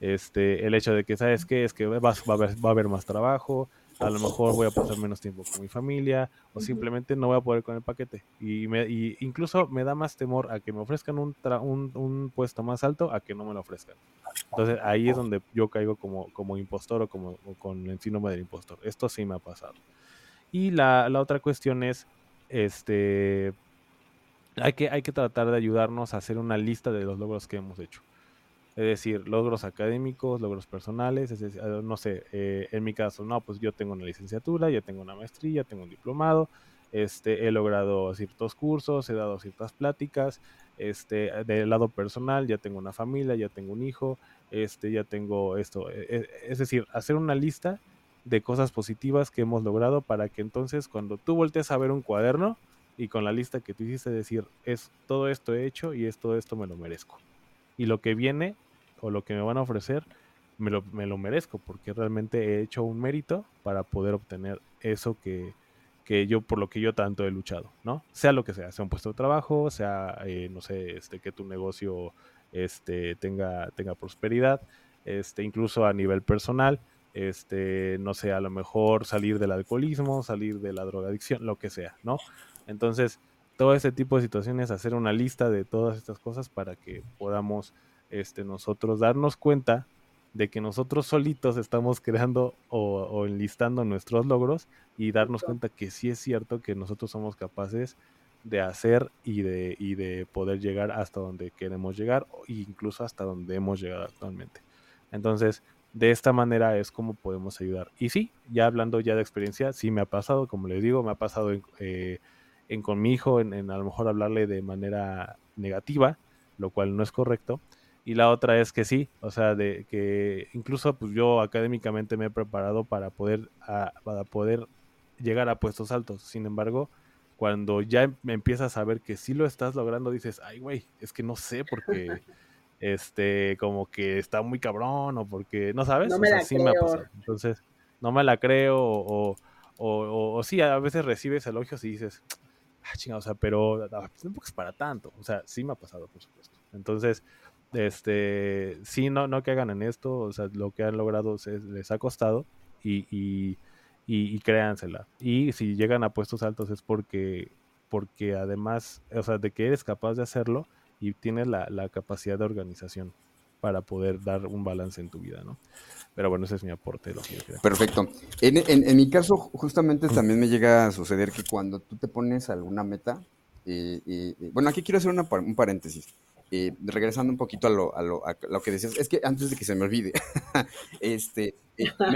Este, el hecho de que, ¿sabes qué? Es que va, a haber, va a haber más trabajo, a lo mejor voy a pasar menos tiempo con mi familia, o simplemente no voy a poder con el paquete. Y, me, y incluso me da más temor a que me ofrezcan un, un, un, puesto más alto a que no me lo ofrezcan. Entonces ahí es donde yo caigo como, como impostor o como con el síndrome del impostor. Esto sí me ha pasado. Y la, otra cuestión es, este, hay que, hay que tratar de ayudarnos a hacer una lista de los logros que hemos hecho. Es decir, logros académicos, logros personales, ah, no sé, eh, en mi caso, no, pues yo tengo una licenciatura, ya tengo una maestría, tengo un diplomado, este, he logrado ciertos cursos, he dado ciertas pláticas, este, del lado personal, ya tengo una familia, ya tengo un hijo, este, ya tengo esto. E, e, es decir, hacer una lista de cosas positivas que hemos logrado para que entonces cuando tú voltees a ver un cuaderno y con la lista que tú hiciste decir, es todo esto he hecho y es todo esto me lo merezco. Y lo que viene o lo que me van a ofrecer, me lo, me lo merezco porque realmente he hecho un mérito para poder obtener eso que, que yo por lo que yo tanto he luchado, ¿no? Sea lo que sea, sea un puesto de trabajo, sea, eh, no sé, este, que tu negocio este, tenga, tenga prosperidad, este, incluso a nivel personal, este, no sé, a lo mejor salir del alcoholismo, salir de la drogadicción, lo que sea, ¿no? Entonces, todo ese tipo de situaciones, hacer una lista de todas estas cosas para que podamos este, nosotros darnos cuenta de que nosotros solitos estamos creando o, enlistando nuestros logros y darnos cuenta que sí es cierto que nosotros somos capaces de hacer y de, y de poder llegar hasta donde queremos llegar e incluso hasta donde hemos llegado actualmente. Entonces, de esta manera es como podemos ayudar. Y sí, ya hablando ya de experiencia, sí me ha pasado, como les digo, me ha pasado en, eh, con mi hijo, en, a lo mejor hablarle de manera negativa, lo cual no es correcto. Y la otra es que sí, o sea, de que incluso pues yo académicamente me he preparado para poder, para poder llegar a puestos altos. Sin embargo, cuando ya me empiezas a ver que sí lo estás logrando, dices, ay, güey, es que no sé por qué este, como que está muy cabrón o porque, ¿no sabes? No me la creo. Entonces, no me la creo o, o, o, sí, a veces recibes elogios y dices, ah, chingada, o sea, pero tampoco es para tanto. O sea, sí me ha pasado, por supuesto. Entonces, este, sí, no, no que hagan en esto, o sea, lo que han logrado les ha costado y, y, y, y créansela. Y si llegan a puestos altos es porque, porque además, o sea, de que eres capaz de hacerlo, y tienes la, capacidad de organización para poder dar un balance en tu vida, ¿no? Pero bueno, ese es mi aporte. Lo que Perfecto. En, en, mi caso, justamente también me llega a suceder que cuando tú te pones alguna meta, eh, eh, eh, bueno, aquí quiero hacer un paréntesis. Regresando un poquito a lo, a, lo, a lo, que decías, es que antes de que se me olvide, este,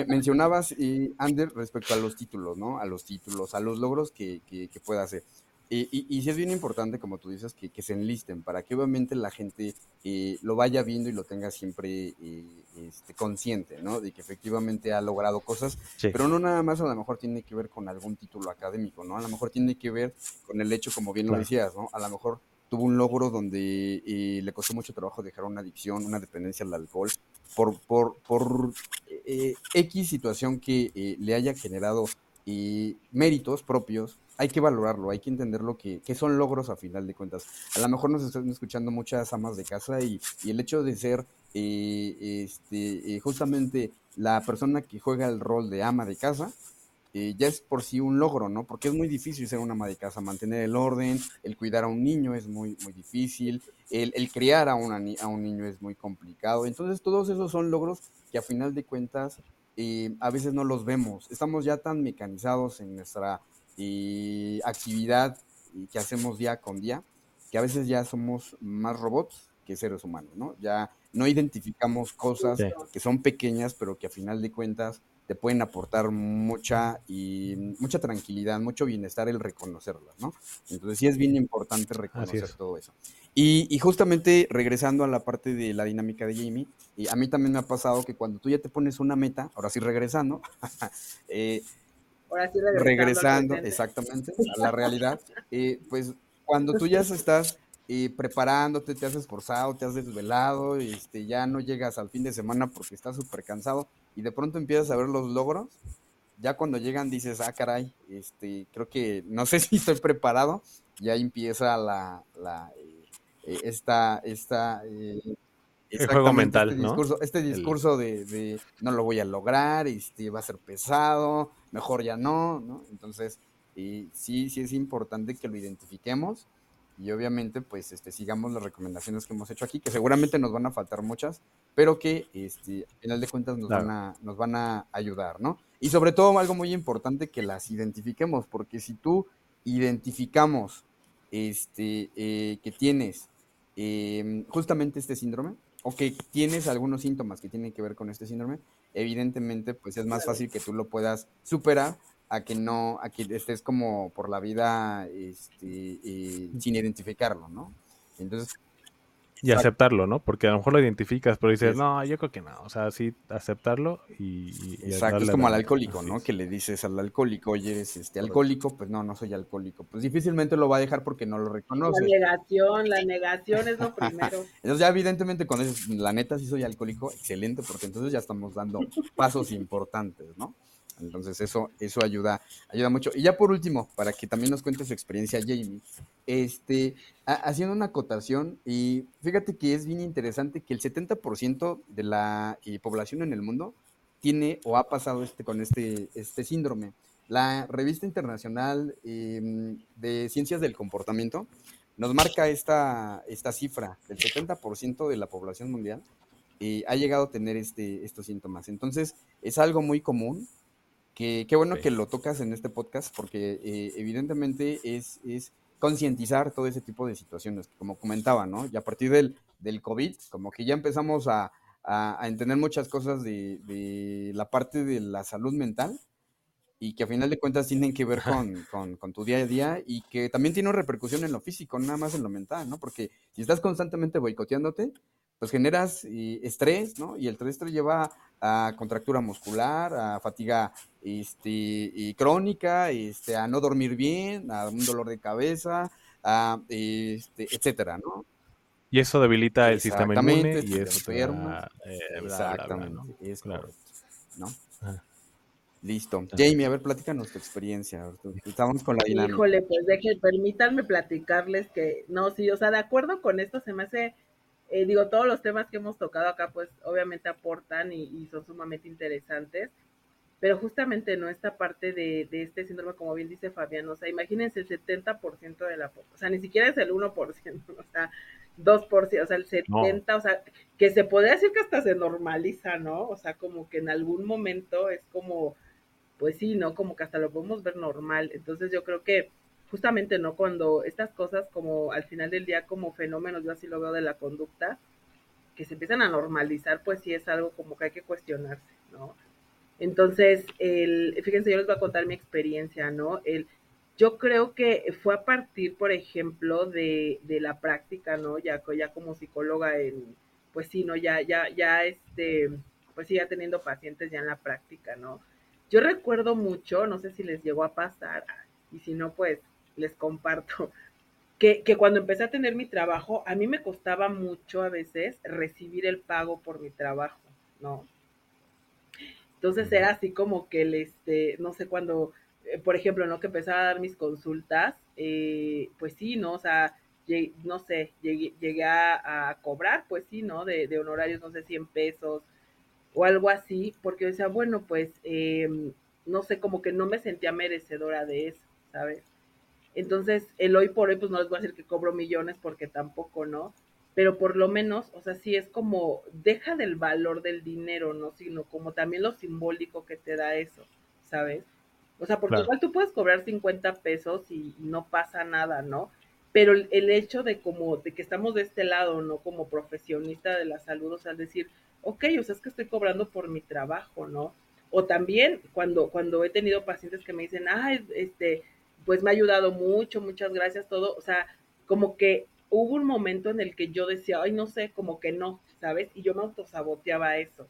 mencionabas, Ander, respecto a los títulos, ¿no? A los títulos, a los logros que, que, que pueda hacer. Y, y, sí es bien importante, como tú dices, que, que se enlisten para que obviamente la gente eh, lo vaya viendo y lo tenga siempre eh, este, consciente, ¿no? De que efectivamente ha logrado cosas, pero no nada más a lo mejor tiene que ver con algún título académico, ¿no? A lo mejor tiene que ver con el hecho, como bien lo decías, ¿no? A lo mejor tuvo un logro donde eh, le costó mucho trabajo dejar una adicción, una dependencia al alcohol, por, por, por X situación que le haya generado méritos propios hay que valorarlo, hay que entender lo que, son logros a final de cuentas. A lo mejor nos están escuchando muchas amas de casa y, el hecho de ser eh, este, eh, justamente la persona que juega el rol de ama de casa, eh, ya es por sí un logro, ¿no? Porque es muy difícil ser una ama de casa, mantener el orden, el cuidar a un niño es muy, muy difícil, el, criar a, una, a un niño es muy complicado. Entonces todos esos son logros que a final de cuentas a veces no los vemos. Estamos ya tan mecanizados en nuestra y actividad que hacemos día con día, que a veces ya somos más robots que seres humanos, ¿no? Ya no identificamos cosas que son pequeñas, pero que a final de cuentas te pueden aportar mucha y mucha tranquilidad, mucho bienestar el reconocerlas, ¿no? Entonces sí es bien importante reconocer todo eso. Y, justamente regresando a la parte de la dinámica de Jamie, y a mí también me ha pasado que cuando tú ya te pones una meta, ahora sí regresando, eh, regresando, exactamente a la realidad, eh, pues cuando tú ya estás eh, preparándote, te has esforzado, te has desvelado, este, ya no llegas al fin de semana porque estás súper cansado y de pronto empiezas a ver los logros, ya cuando llegan dices, ah, caray, este, creo que no sé si estoy preparado, ya empieza la, la eh, esta, esta el juego mental, este Discurso, este discurso de, no lo voy a lograr, este, va a ser pesado, mejor ya no, ¿no? Entonces, sí, sí es importante que lo identifiquemos y obviamente pues este, sigamos las recomendaciones que hemos hecho aquí, que seguramente nos van a faltar muchas, pero que este, al final de cuentas nos, van a, nos van a ayudar, ¿no? Y sobre todo algo muy importante que las identifiquemos, porque si tú identificamos este, eh, que tienes em, justamente este síndrome, o que tienes algunos síntomas que tienen que ver con este síndrome, evidentemente pues es más fácil que tú lo puedas superar a que no, a que estés como por la vida este, eh, sin identificarlo, ¿no? Entonces, y aceptarlo, ¿no? Porque a lo mejor lo identificas, pero dices, no, yo creo que no. O sea, sí, aceptarlo y. Exacto, es como al alcohólico, ¿no? Que le dices al alcohólico, oye, eres este alcohólico, pues no, no soy alcohólico. Pues difícilmente lo va a dejar porque no lo reconoce. La negación, la negación es lo primero. entonces, ya evidentemente, cuando dices, la neta, sí soy alcohólico, excelente, porque entonces ya estamos dando pasos importantes, ¿no? Entonces eso, eso ayuda, ayuda mucho. Y ya por último, para que también nos cuente su experiencia, Jamie, este, haciendo una acotación, y fíjate que es bien interesante que el 70% de la eh, población en el mundo tiene o ha pasado este, con este, este síndrome. La revista internacional em, de ciencias del comportamiento nos marca esta, esta cifra, del 70% de la población mundial eh, ha llegado a tener este, estos síntomas. Entonces, es algo muy común qué bueno que lo tocas en este podcast porque eh, evidentemente es, es concientizar todo ese tipo de situaciones, como comentaba, ¿no? Y a partir del, del COVID, como que ya empezamos a, a, entender muchas cosas de, de, la parte de la salud mental y que a final de cuentas tienen que ver con, con, con, tu día a día y que también tiene una repercusión en lo físico, nada más en lo mental, ¿no? Porque si estás constantemente boicoteándote, pues generas eh, estrés, ¿no? Y el estrés te lleva a contractura muscular, a fatiga este, crónica, este, a no dormir bien, a un dolor de cabeza, a, este, etcétera, ¿no? Y eso debilita el sistema inmune y eso eh, Exactamente, es claro. ¿no? Ah. Listo. Jamie, a ver, platícanos tu experiencia. Estamos con la dinámica. Híjole, pues deje, permítanme platicarles que, no, sí, o sea, de acuerdo con esto se me hace eh, digo, todos los temas que hemos tocado acá, pues obviamente aportan y, son sumamente interesantes, pero justamente no esta parte de, este síndrome, como bien dice Fabián, o sea, imagínense el 70% de la, o sea, ni siquiera es el 1%, o sea, 2%, o sea, el 70%, o sea, que se podría decir que hasta se normaliza, ¿no? O sea, como que en algún momento es como, pues sí, ¿no? Como que hasta lo podemos ver normal. Entonces yo creo que justamente, ¿no? Cuando estas cosas como al final del día como fenómenos, yo así lo veo de la conducta, que se empiezan a normalizar, pues sí es algo como que hay que cuestionarse, ¿no? Entonces, el, fíjense, yo les voy a contar mi experiencia, ¿no? El, yo creo que fue a partir, por ejemplo, de, de la práctica, ¿no? Ya, ya como psicóloga, en, pues sí, ¿no? Ya, ya, ya, este, pues sí, ya teniendo pacientes ya en la práctica, ¿no? Yo recuerdo mucho, no sé si les llegó a pasar, y si no, pues les comparto, que, que, cuando empecé a tener mi trabajo, a mí me costaba mucho a veces recibir el pago por mi trabajo, ¿no? Entonces era así como que el, este, no sé, cuando, eh, por ejemplo, ¿no? Que empezaba a dar mis consultas, eh, pues sí, ¿no? O sea, no sé, llegué, a, cobrar, pues sí, ¿no? De, honorarios, no sé, 100 pesos o algo así, porque decía, bueno, pues, em, no sé, como que no me sentía merecedora de eso, ¿sabes? Entonces, el hoy por hoy, pues no les voy a decir que cobro millones porque tampoco, ¿no? pero por lo menos, o sea, sí es como, deja del valor del dinero, ¿no? Sino como también lo simbólico que te da eso, ¿sabes? O sea, porque igual tú puedes cobrar 50 pesos y, no pasa nada, ¿no? Pero el, hecho de como, de que estamos de este lado, ¿no? Como profesionista de la salud, o sea, decir, ok, o sea, es que estoy cobrando por mi trabajo, ¿no? O también cuando, cuando he tenido pacientes que me dicen, ah, este, pues me ha ayudado mucho, muchas gracias, todo, o sea, como que hubo un momento en el que yo decía, ay, no sé, como que no, ¿sabes? Y yo me autosaboteaba eso,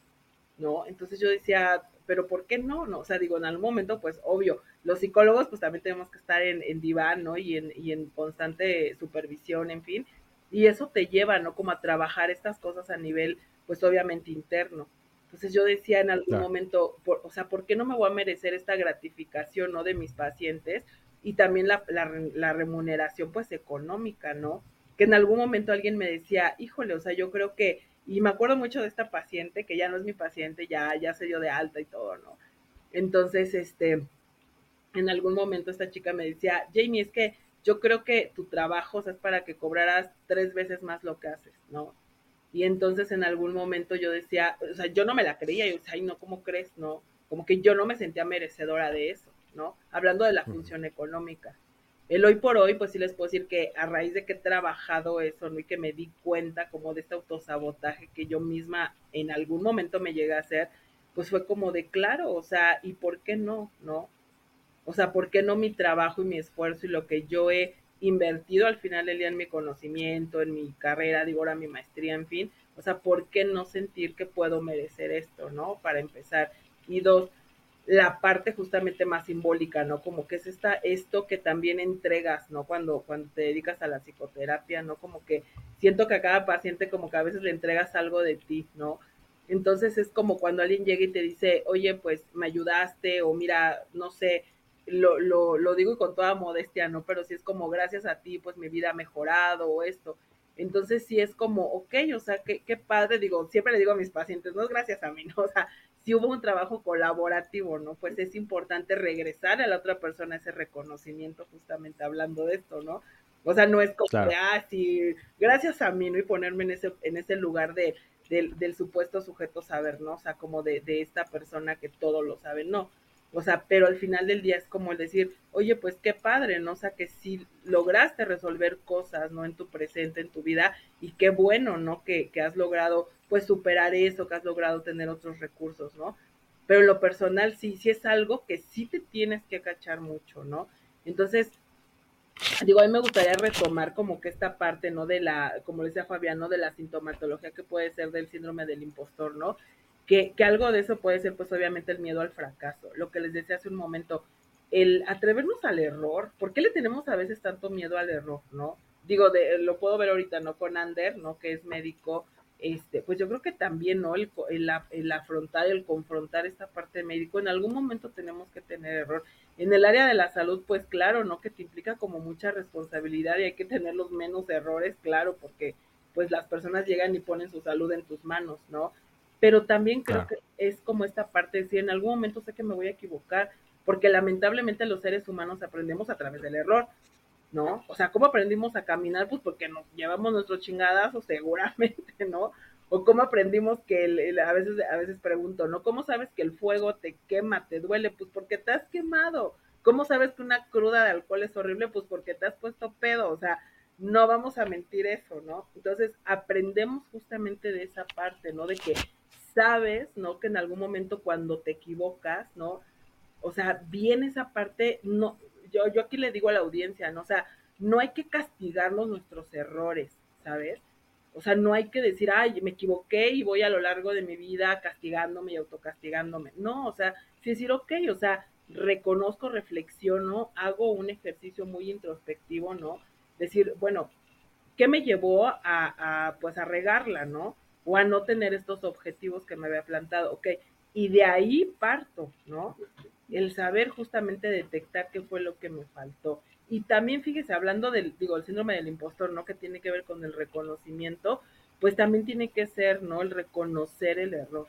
¿no? Entonces yo decía, pero ¿por qué no? no? O sea, digo, en algún momento, pues obvio, los psicólogos pues también tenemos que estar en, en diván, ¿no? Y en, y en constante supervisión, en fin. Y eso te lleva, ¿no? Como a trabajar estas cosas a nivel, pues obviamente interno. Entonces yo decía en algún momento, o sea, ¿por qué no me voy a merecer esta gratificación, ¿no? De mis pacientes y también la, remuneración, pues económica, ¿no? que en algún momento alguien me decía, híjole, o sea, yo creo que, y me acuerdo mucho de esta paciente, que ya no es mi paciente, ya, ya se dio de alta y todo, ¿no? Entonces, este, en algún momento esta chica me decía, Jamie, es que yo creo que tu trabajo o sea, es para que cobraras tres veces más lo que haces, ¿no? Y entonces en algún momento yo decía, o sea, yo no me la creía, yo decía, ay, no, ¿cómo crees? No, como que yo no me sentía merecedora de eso, ¿no? Hablando de la función económica el hoy por hoy, pues sí les puedo decir que a raíz de que he trabajado eso, ¿no? Y que me di cuenta como de este autosabotaje que yo misma en algún momento me llegué a hacer, pues fue como de claro, o sea, ¿y por qué no? ¿No? O sea, ¿por qué no mi trabajo y mi esfuerzo y lo que yo he invertido al final del día en mi conocimiento, en mi carrera, digo ahora mi maestría, en fin? O sea, ¿por qué no sentir que puedo merecer esto, ¿no? Para empezar. Y dos, la parte justamente más simbólica, ¿no? Como que es esta, esto que también entregas, ¿no? Cuando, cuando te dedicas a la psicoterapia, ¿no? Como que siento que a cada paciente como que a veces le entregas algo de ti, ¿no? Entonces es como cuando alguien llega y te dice, oye, pues me ayudaste, o mira, no sé, lo, lo, lo digo con toda modestia, ¿no? Pero si es como gracias a ti, pues mi vida ha mejorado o esto. Entonces sí es como, ok, o sea, qué, qué padre, digo, siempre le digo a mis pacientes, no es gracias a mí, ¿no? O sea, si hubo un trabajo colaborativo, ¿no? Pues es importante regresar a la otra persona ese reconocimiento, justamente hablando de esto, ¿no? O sea, no es como ah, sí, gracias a mí, ¿no? Y ponerme en ese, en ese lugar de, del supuesto sujeto saber, ¿no? O sea, como de, de esta persona que todo lo sabe, no. O sea, pero al final del día es como el decir, oye, pues qué padre, ¿no? O sea, que si lograste resolver cosas, ¿no? En tu presente, en tu vida, y qué bueno, ¿no? Que, que has logrado, pues, superar eso, que has logrado tener otros recursos, ¿no? Pero en lo personal, sí, sí es algo que sí te tienes que cachar mucho, ¿no? Entonces, digo, a mí me gustaría retomar como que esta parte, ¿no? De la, como decía Fabián, ¿no? De la sintomatología que puede ser del síndrome del impostor, ¿no? que, algo de eso puede ser pues obviamente el miedo al fracaso, lo que les decía hace un momento, el atrevernos al error, ¿por qué le tenemos a veces tanto miedo al error, no? Digo, de, lo puedo ver ahorita, ¿no? Con Ander, ¿no? Que es médico, este, pues yo creo que también, ¿no? El, el, el afrontar, el confrontar esta parte médico, en algún momento tenemos que tener error. En el área de la salud, pues claro, ¿no? Que te implica como mucha responsabilidad y hay que tener los menos errores, claro, porque pues las personas llegan y ponen su salud en tus manos, ¿no? pero también creo que es como esta parte de si en algún momento sé que me voy a equivocar, porque lamentablemente los seres humanos aprendemos a través del error. ¿No? O sea, ¿cómo aprendimos a caminar? Pues porque nos llevamos nuestros chingadazos seguramente, ¿no? O cómo aprendimos que el, a veces a veces pregunto, ¿no? ¿Cómo sabes que el fuego te quema, te duele? Pues porque te has quemado. ¿Cómo sabes que una cruda de alcohol es horrible? Pues porque te has puesto pedo, o sea, no vamos a mentir eso, ¿no? Entonces, aprendemos justamente de esa parte, ¿no? De que sabes, ¿no? Que en algún momento cuando te equivocas, ¿no? O sea, viene esa parte, no, yo, yo aquí le digo a la audiencia, ¿no? O sea, no hay que castigarnos nuestros errores, ¿sabes? O sea, no hay que decir, ay, me equivoqué y voy a lo largo de mi vida castigándome y autocastigándome. No, o sea, sí decir, ok, o sea, reconozco, reflexiono, hago un ejercicio muy introspectivo, ¿no? Decir, bueno, ¿qué me llevó a, a, pues a regarla, ¿no? O a no tener estos objetivos que me había plantado, ok. Y de ahí parto, ¿no? El saber justamente detectar qué fue lo que me faltó. Y también, fíjese, hablando del, digo, el síndrome del impostor, ¿no? Que tiene que ver con el reconocimiento, pues también tiene que ser, ¿no? El reconocer el error.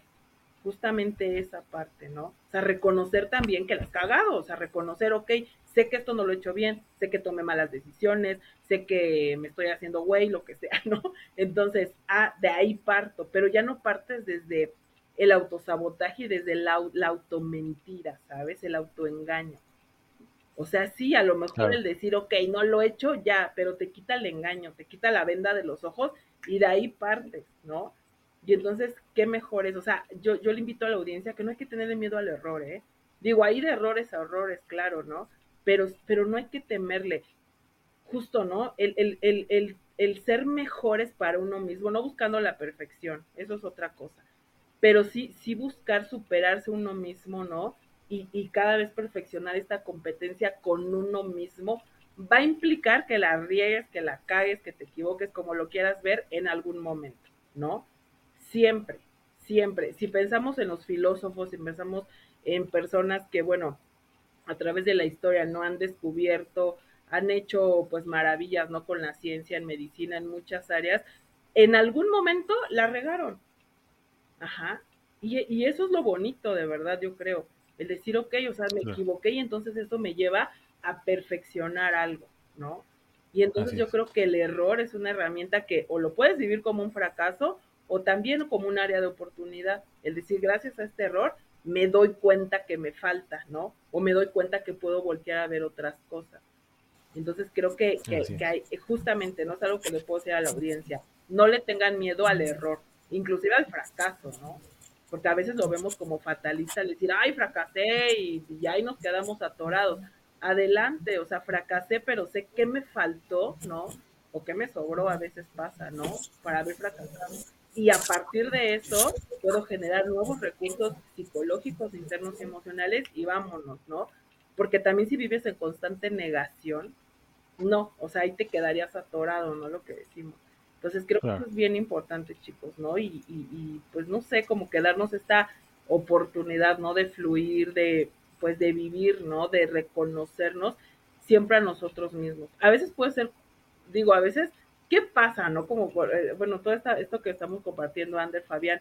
Justamente esa parte, ¿no? O sea, reconocer también que las has cagado, o sea, reconocer, ok, sé que esto no lo he hecho bien, sé que tomé malas decisiones, sé que me estoy haciendo güey, lo que sea, ¿no? Entonces, ah, de ahí parto, pero ya no partes desde el autosabotaje y desde la, la automentira, ¿sabes? El autoengaño o sea, sí, a lo mejor el decir, ok, no lo he hecho, ya, pero te quita el engaño, te quita la venda de los ojos y de ahí partes, ¿no? Y entonces, ¿qué mejor es? O sea, yo, yo le invito a la audiencia que no hay que tenerle miedo al error, ¿eh? Digo, hay de errores a errores, claro, ¿no? Pero, pero no hay que temerle. Justo, ¿no? El, el, el, el, el ser mejores para uno mismo, no buscando la perfección, eso es otra cosa. Pero sí, sí buscar superarse uno mismo, ¿no? y, cada vez perfeccionar esta competencia con uno mismo va a implicar que la riegues, que la cagues, que te equivoques, como lo quieras ver en algún momento, ¿no? Siempre, siempre. Si pensamos en los filósofos, si pensamos en personas que, bueno, a través de la historia no han descubierto, han hecho pues maravillas, ¿no? Con la ciencia, en medicina, en muchas áreas, en algún momento la regaron. Ajá. Y, y eso es lo bonito, de verdad, yo creo el decir, ok, o sea, me equivoqué y entonces eso me lleva a perfeccionar algo, ¿no? Y entonces yo creo que el error es una herramienta que o lo puedes vivir como un fracaso o también como un área de oportunidad. El decir, gracias a este error, me doy cuenta que me falta, ¿no? O me doy cuenta que puedo voltear a ver otras cosas. Entonces creo que, que, hay, justamente, no es algo que le puedo decir a la audiencia, no le tengan miedo al error, inclusive al fracaso, ¿no? porque a veces lo vemos como fatalista, decir, ay, fracasé y, ya ahí nos quedamos atorados. Adelante, o sea, fracasé, pero sé qué me faltó, ¿no? O qué me sobró, a veces pasa, ¿no? Para haber fracasado. Y a partir de eso puedo generar nuevos recursos psicológicos, internos y emocionales y vámonos, ¿no? Porque también si vives en constante negación, no, o sea, ahí te quedarías atorado, ¿no? Lo que decimos. Entonces creo que eso es bien importante, chicos, ¿no? Y, y, pues no sé, como que darnos esta oportunidad, ¿no? De fluir, de pues de vivir, ¿no? De reconocernos siempre a nosotros mismos. A veces puede ser, digo, a veces, ¿qué pasa, no? Como, eh, bueno, todo esta, esto que estamos compartiendo, Ander, Fabián,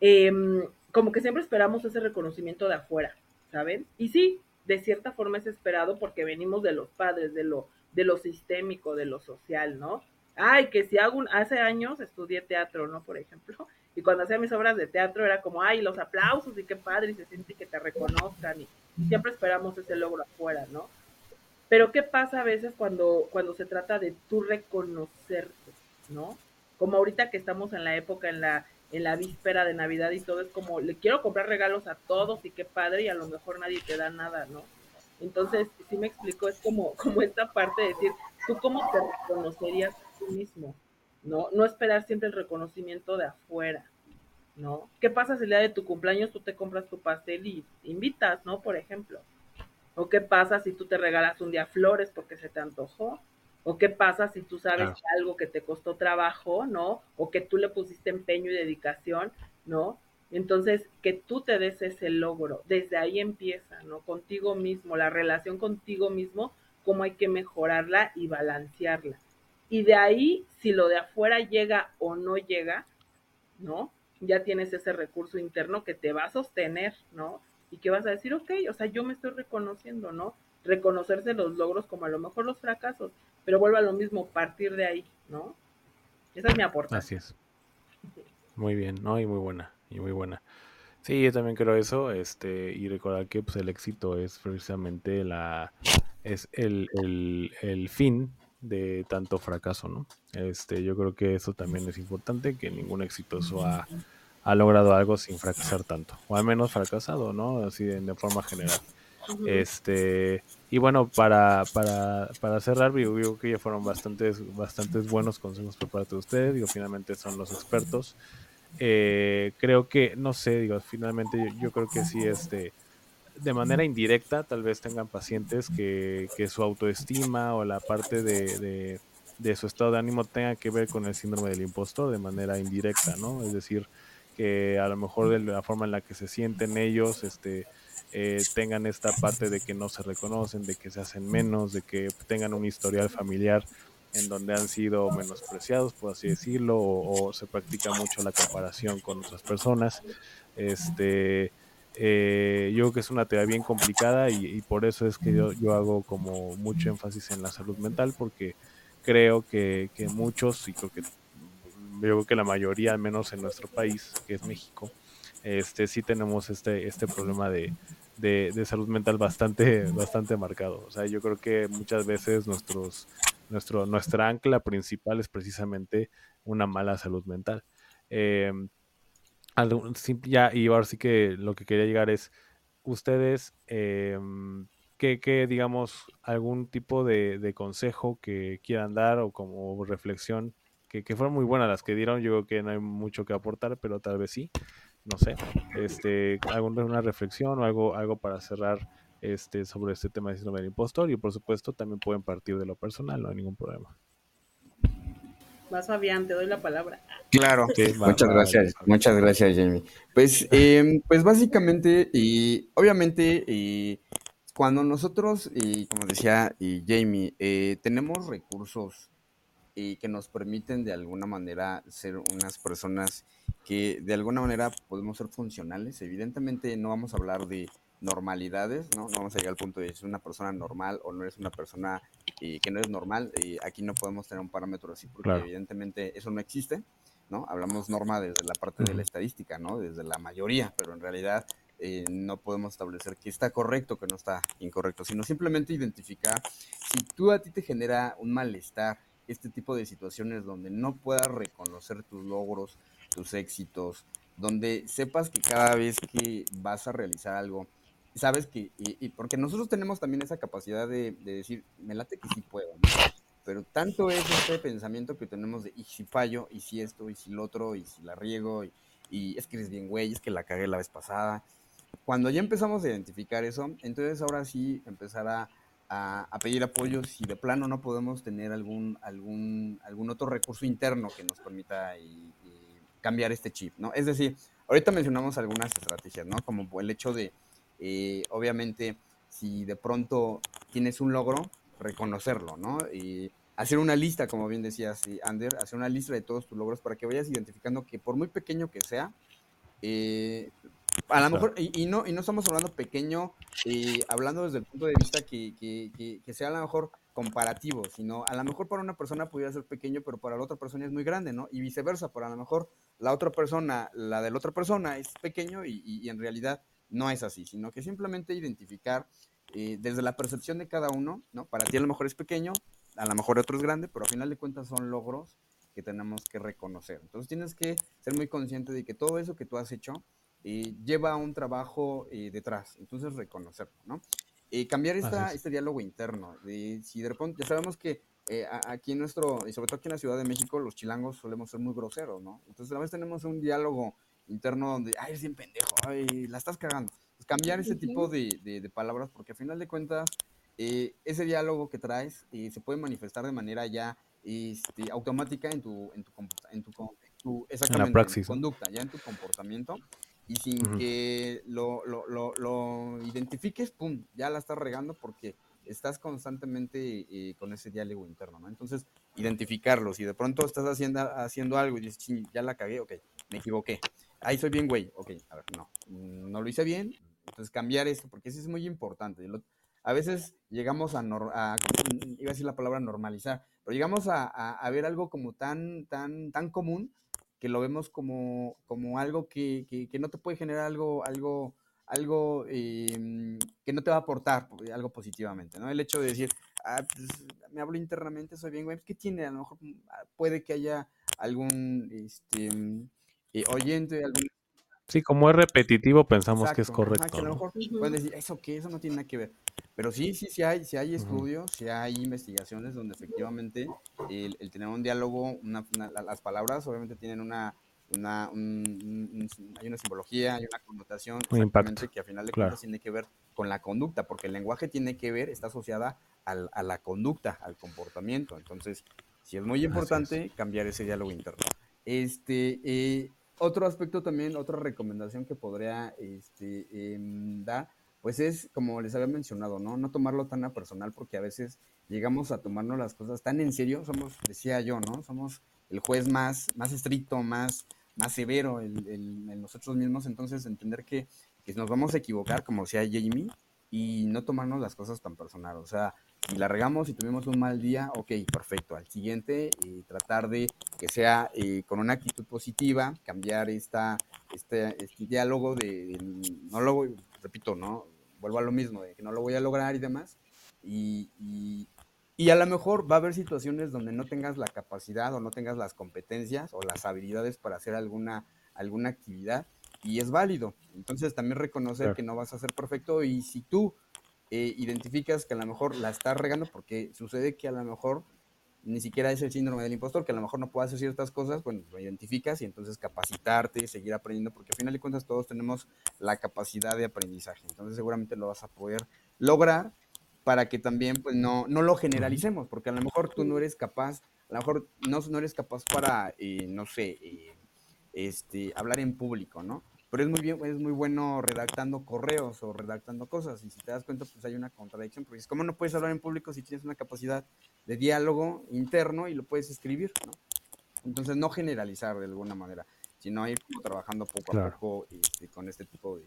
em, como que siempre esperamos ese reconocimiento de afuera, ¿saben? Y sí, de cierta forma es esperado porque venimos de los padres, de lo, de lo sistémico, de lo social, ¿no? Ay, que si hago un, hace años estudié teatro, ¿no? Por ejemplo, y cuando hacía mis obras de teatro era como, ay, los aplausos y qué padre, y se siente que te reconozcan, y, siempre esperamos ese logro afuera, ¿no? Pero ¿qué pasa a veces cuando, cuando se trata de tú reconocerte, ¿no? Como ahorita que estamos en la época, en la, en la víspera de Navidad y todo, es como, le quiero comprar regalos a todos y qué padre, y a lo mejor nadie te da nada, ¿no? Entonces, si me explico, es como, como esta parte de decir, ¿tú cómo te reconocerías tú mismo? ¿No? No esperar siempre el reconocimiento de afuera, ¿no? ¿Qué pasa si el día de tu cumpleaños tú te compras tu pastel y invitas, ¿no? Por ejemplo. ¿O qué pasa si tú te regalas un día flores porque se te antojó? ¿O qué pasa si tú sabes que algo que te costó trabajo, ¿no? O que tú le pusiste empeño y dedicación, ¿no? Entonces, que tú te des ese logro, desde ahí empieza, ¿no? Contigo mismo, la relación contigo mismo, cómo hay que mejorarla y balancearla. Y de ahí, si lo de afuera llega o no llega, ¿no? Ya tienes ese recurso interno que te va a sostener, ¿no? Y que vas a decir, ok, o sea, yo me estoy reconociendo, ¿no? reconocerse los logros como a lo mejor los fracasos, pero vuelve a lo mismo, partir de ahí, ¿no? Esa es mi aportación. Así es. Muy bien, ¿no? Y muy buena, y muy buena. Sí, yo también creo eso, este, y recordar que pues, el éxito es precisamente la, es el, el, el fin de tanto fracaso, ¿no? Este, yo creo que eso también es importante, que ningún exitoso ha, ha logrado algo sin fracasar tanto, o al menos fracasado, ¿no? Así de, de forma general. Este, y bueno, para, para, para cerrar, digo, digo, que ya fueron bastantes, bastantes buenos consejos por parte de ustedes, digo, finalmente son los expertos. Eh, creo que, no sé, digo, finalmente yo, creo que sí, este, de manera indirecta, tal vez tengan pacientes que, que su autoestima o la parte de, de, de, su estado de ánimo tenga que ver con el síndrome del impostor de manera indirecta, ¿no? Es decir, que a lo mejor de la forma en la que se sienten ellos, este, eh, tengan esta parte de que no se reconocen, de que se hacen menos, de que tengan un historial familiar en donde han sido menospreciados, por así decirlo, o, o se practica mucho la comparación con otras personas. Este, eh, yo creo que es una tarea bien complicada y, y por eso es que yo, yo, hago como mucho énfasis en la salud mental, porque creo que, que muchos, y creo que yo creo que la mayoría, al menos en nuestro país, que es México, este sí tenemos este, este problema de, de, de, salud mental bastante, bastante marcado. O sea, yo creo que muchas veces nuestros, nuestro, nuestra ancla principal es precisamente una mala salud mental. Eh, ya, y ahora sí que lo que quería llegar es, ustedes, eh, ¿qué, qué, digamos, algún tipo de, de, consejo que quieran dar o como reflexión, que, que fueron muy buenas las que dieron, yo creo que no hay mucho que aportar, pero tal vez sí, no sé, este, alguna reflexión o algo, algo para cerrar este, sobre este tema de síndrome del impostor y por supuesto también pueden partir de lo personal, no hay ningún problema. Vas Fabián, te doy la palabra. Claro, va, muchas va, gracias, va. muchas gracias Jamie. Pues, eh, pues básicamente y obviamente y cuando nosotros, y como decía y Jamie, eh, tenemos recursos y que nos permiten de alguna manera ser unas personas que de alguna manera podemos ser funcionales. Evidentemente no vamos a hablar de normalidades, ¿no? No vamos a llegar al punto de si es una persona normal o no eres una persona eh, que no es normal. Eh, aquí no podemos tener un parámetro así porque claro. evidentemente eso no existe, ¿no? Hablamos norma desde la parte de la estadística, ¿no? Desde la mayoría, pero en realidad eh, no podemos establecer que está correcto, que no está incorrecto, sino simplemente identificar si tú a ti te genera un malestar este tipo de situaciones donde no puedas reconocer tus logros, tus éxitos, donde sepas que cada vez que vas a realizar algo, sabes que, y, y porque nosotros tenemos también esa capacidad de, de, decir, me late que sí puedo, pero tanto es este pensamiento que tenemos de, y si fallo, y si esto, y si lo otro, y si la riego, y, y es que eres bien güey, es que la cagué la vez pasada. Cuando ya empezamos a identificar eso, entonces ahora sí empezar a a, pedir apoyo si de plano no podemos tener algún, algún, algún otro recurso interno que nos permita y cambiar este chip, ¿no? Es decir, ahorita mencionamos algunas estrategias, ¿no? Como el hecho de, eh, obviamente, si de pronto tienes un logro, reconocerlo, ¿no? Y hacer una lista, como bien decías, Ander, hacer una lista de todos tus logros para que vayas identificando que por muy pequeño que sea, eh, a lo mejor, y, y, no, y no estamos hablando pequeño, eh, hablando desde el punto de vista que, que, que, que, sea a lo mejor comparativo, sino a lo mejor para una persona pudiera ser pequeño, pero para la otra persona es muy grande, ¿no? Y viceversa, para a lo mejor la otra persona, la de la otra persona es pequeño y, y en realidad no es así, sino que simplemente identificar eh, desde la percepción de cada uno, ¿no? Para ti a lo mejor es pequeño, a lo mejor otro es grande, pero a final de cuentas son logros que tenemos que reconocer. Entonces tienes que ser muy consciente de que todo eso que tú has hecho, eh, lleva un trabajo eh, detrás, entonces reconocerlo, ¿no? Eh, cambiar esta, este diálogo interno, de, si de repente, ya sabemos que eh, aquí en nuestro, y sobre todo aquí en la Ciudad de México, los chilangos solemos ser muy groseros, ¿no? Entonces a veces tenemos un diálogo interno donde, ay, es bien pendejo, ay, la estás cagando. Pues cambiar ese tipo de, de, de, palabras, porque al final de cuentas, eh, ese diálogo que traes se puede manifestar de manera ya este, automática en tu, en tu, en tu, en tu, exactamente, en la praxis, en tu conducta, ya en tu comportamiento y sin uh -huh. que lo, lo, lo, lo, identifiques, pum, ya la estás regando porque estás constantemente eh, con ese diálogo interno, ¿no? Entonces, identificarlo. Si de pronto estás haciendo, haciendo algo y dices, ya la cagué, ok, me equivoqué. Ahí soy bien, güey, ok, a ver, no, no lo hice bien. Entonces, cambiar esto, porque eso es muy importante. a veces llegamos a, a iba a decir la palabra normalizar, pero llegamos a, ver algo como tan, tan, tan común que lo vemos como, como algo que, que, no te puede generar algo, algo, algo eh, que no te va a aportar algo positivamente, ¿no? El hecho de decir, ah, pues, me hablo internamente, soy bien, güey, ¿qué tiene? A lo mejor mm, ah, puede que haya algún este, eh, oyente, algún... Sí, como es repetitivo, pensamos que es correcto. a lo mejor pueden decir, eso que eso no tiene nada que ver. Pero sí, sí, sí hay, sí hay estudios, sí hay investigaciones donde efectivamente el, tener un diálogo, las palabras obviamente tienen una, una hay una simbología, hay una connotación exactamente que a final de cuentas tiene que ver con la conducta, porque el lenguaje tiene que ver, está asociada al, a la conducta, al comportamiento. Entonces, sí es muy importante cambiar ese diálogo interno. Este, eh, otro aspecto también, otra recomendación que podría este, em, dar pues es, como les había mencionado, ¿no? No tomarlo tan a personal porque a veces llegamos a tomarnos las cosas tan en serio, somos, decía yo, ¿no? Somos el juez más, más estricto, más, más severo en nosotros mismos, entonces entender que, nos vamos a equivocar, como decía Jamie, y no tomarnos las cosas tan personal, o sea, si la regamos y tuvimos un mal día, ok, perfecto, al siguiente y tratar de que sea eh, con una actitud positiva, cambiar esta, este, este diálogo de, de, no lo repito, ¿no? vuelvo a lo mismo, de que no lo voy a lograr y demás. Y, y, a lo mejor va a haber situaciones donde no tengas la capacidad o no tengas las competencias o las habilidades para hacer alguna, alguna actividad y es válido. Entonces también reconocer que no vas a ser perfecto y si tú eh, identificas que a lo mejor la estás regando, porque sucede que a lo mejor ni siquiera es el síndrome del impostor, que a lo mejor no puedo hacer ciertas cosas, bueno, lo identificas y entonces capacitarte, seguir aprendiendo, porque al final de cuentas todos tenemos la capacidad de aprendizaje, entonces seguramente lo vas a poder lograr para que también pues no, no lo generalicemos, porque a lo mejor tú no eres capaz, a lo mejor no, no eres capaz para, eh, no sé, eh, este, hablar en público, ¿no? Pero es muy bien, es muy bueno redactando correos o redactando cosas. Y si te das cuenta, pues hay una contradicción, porque es como no puedes hablar en público si tienes una capacidad de diálogo interno y lo puedes escribir, ¿no? Entonces, no generalizar de alguna manera, sino ir trabajando poco a poco este, con este tipo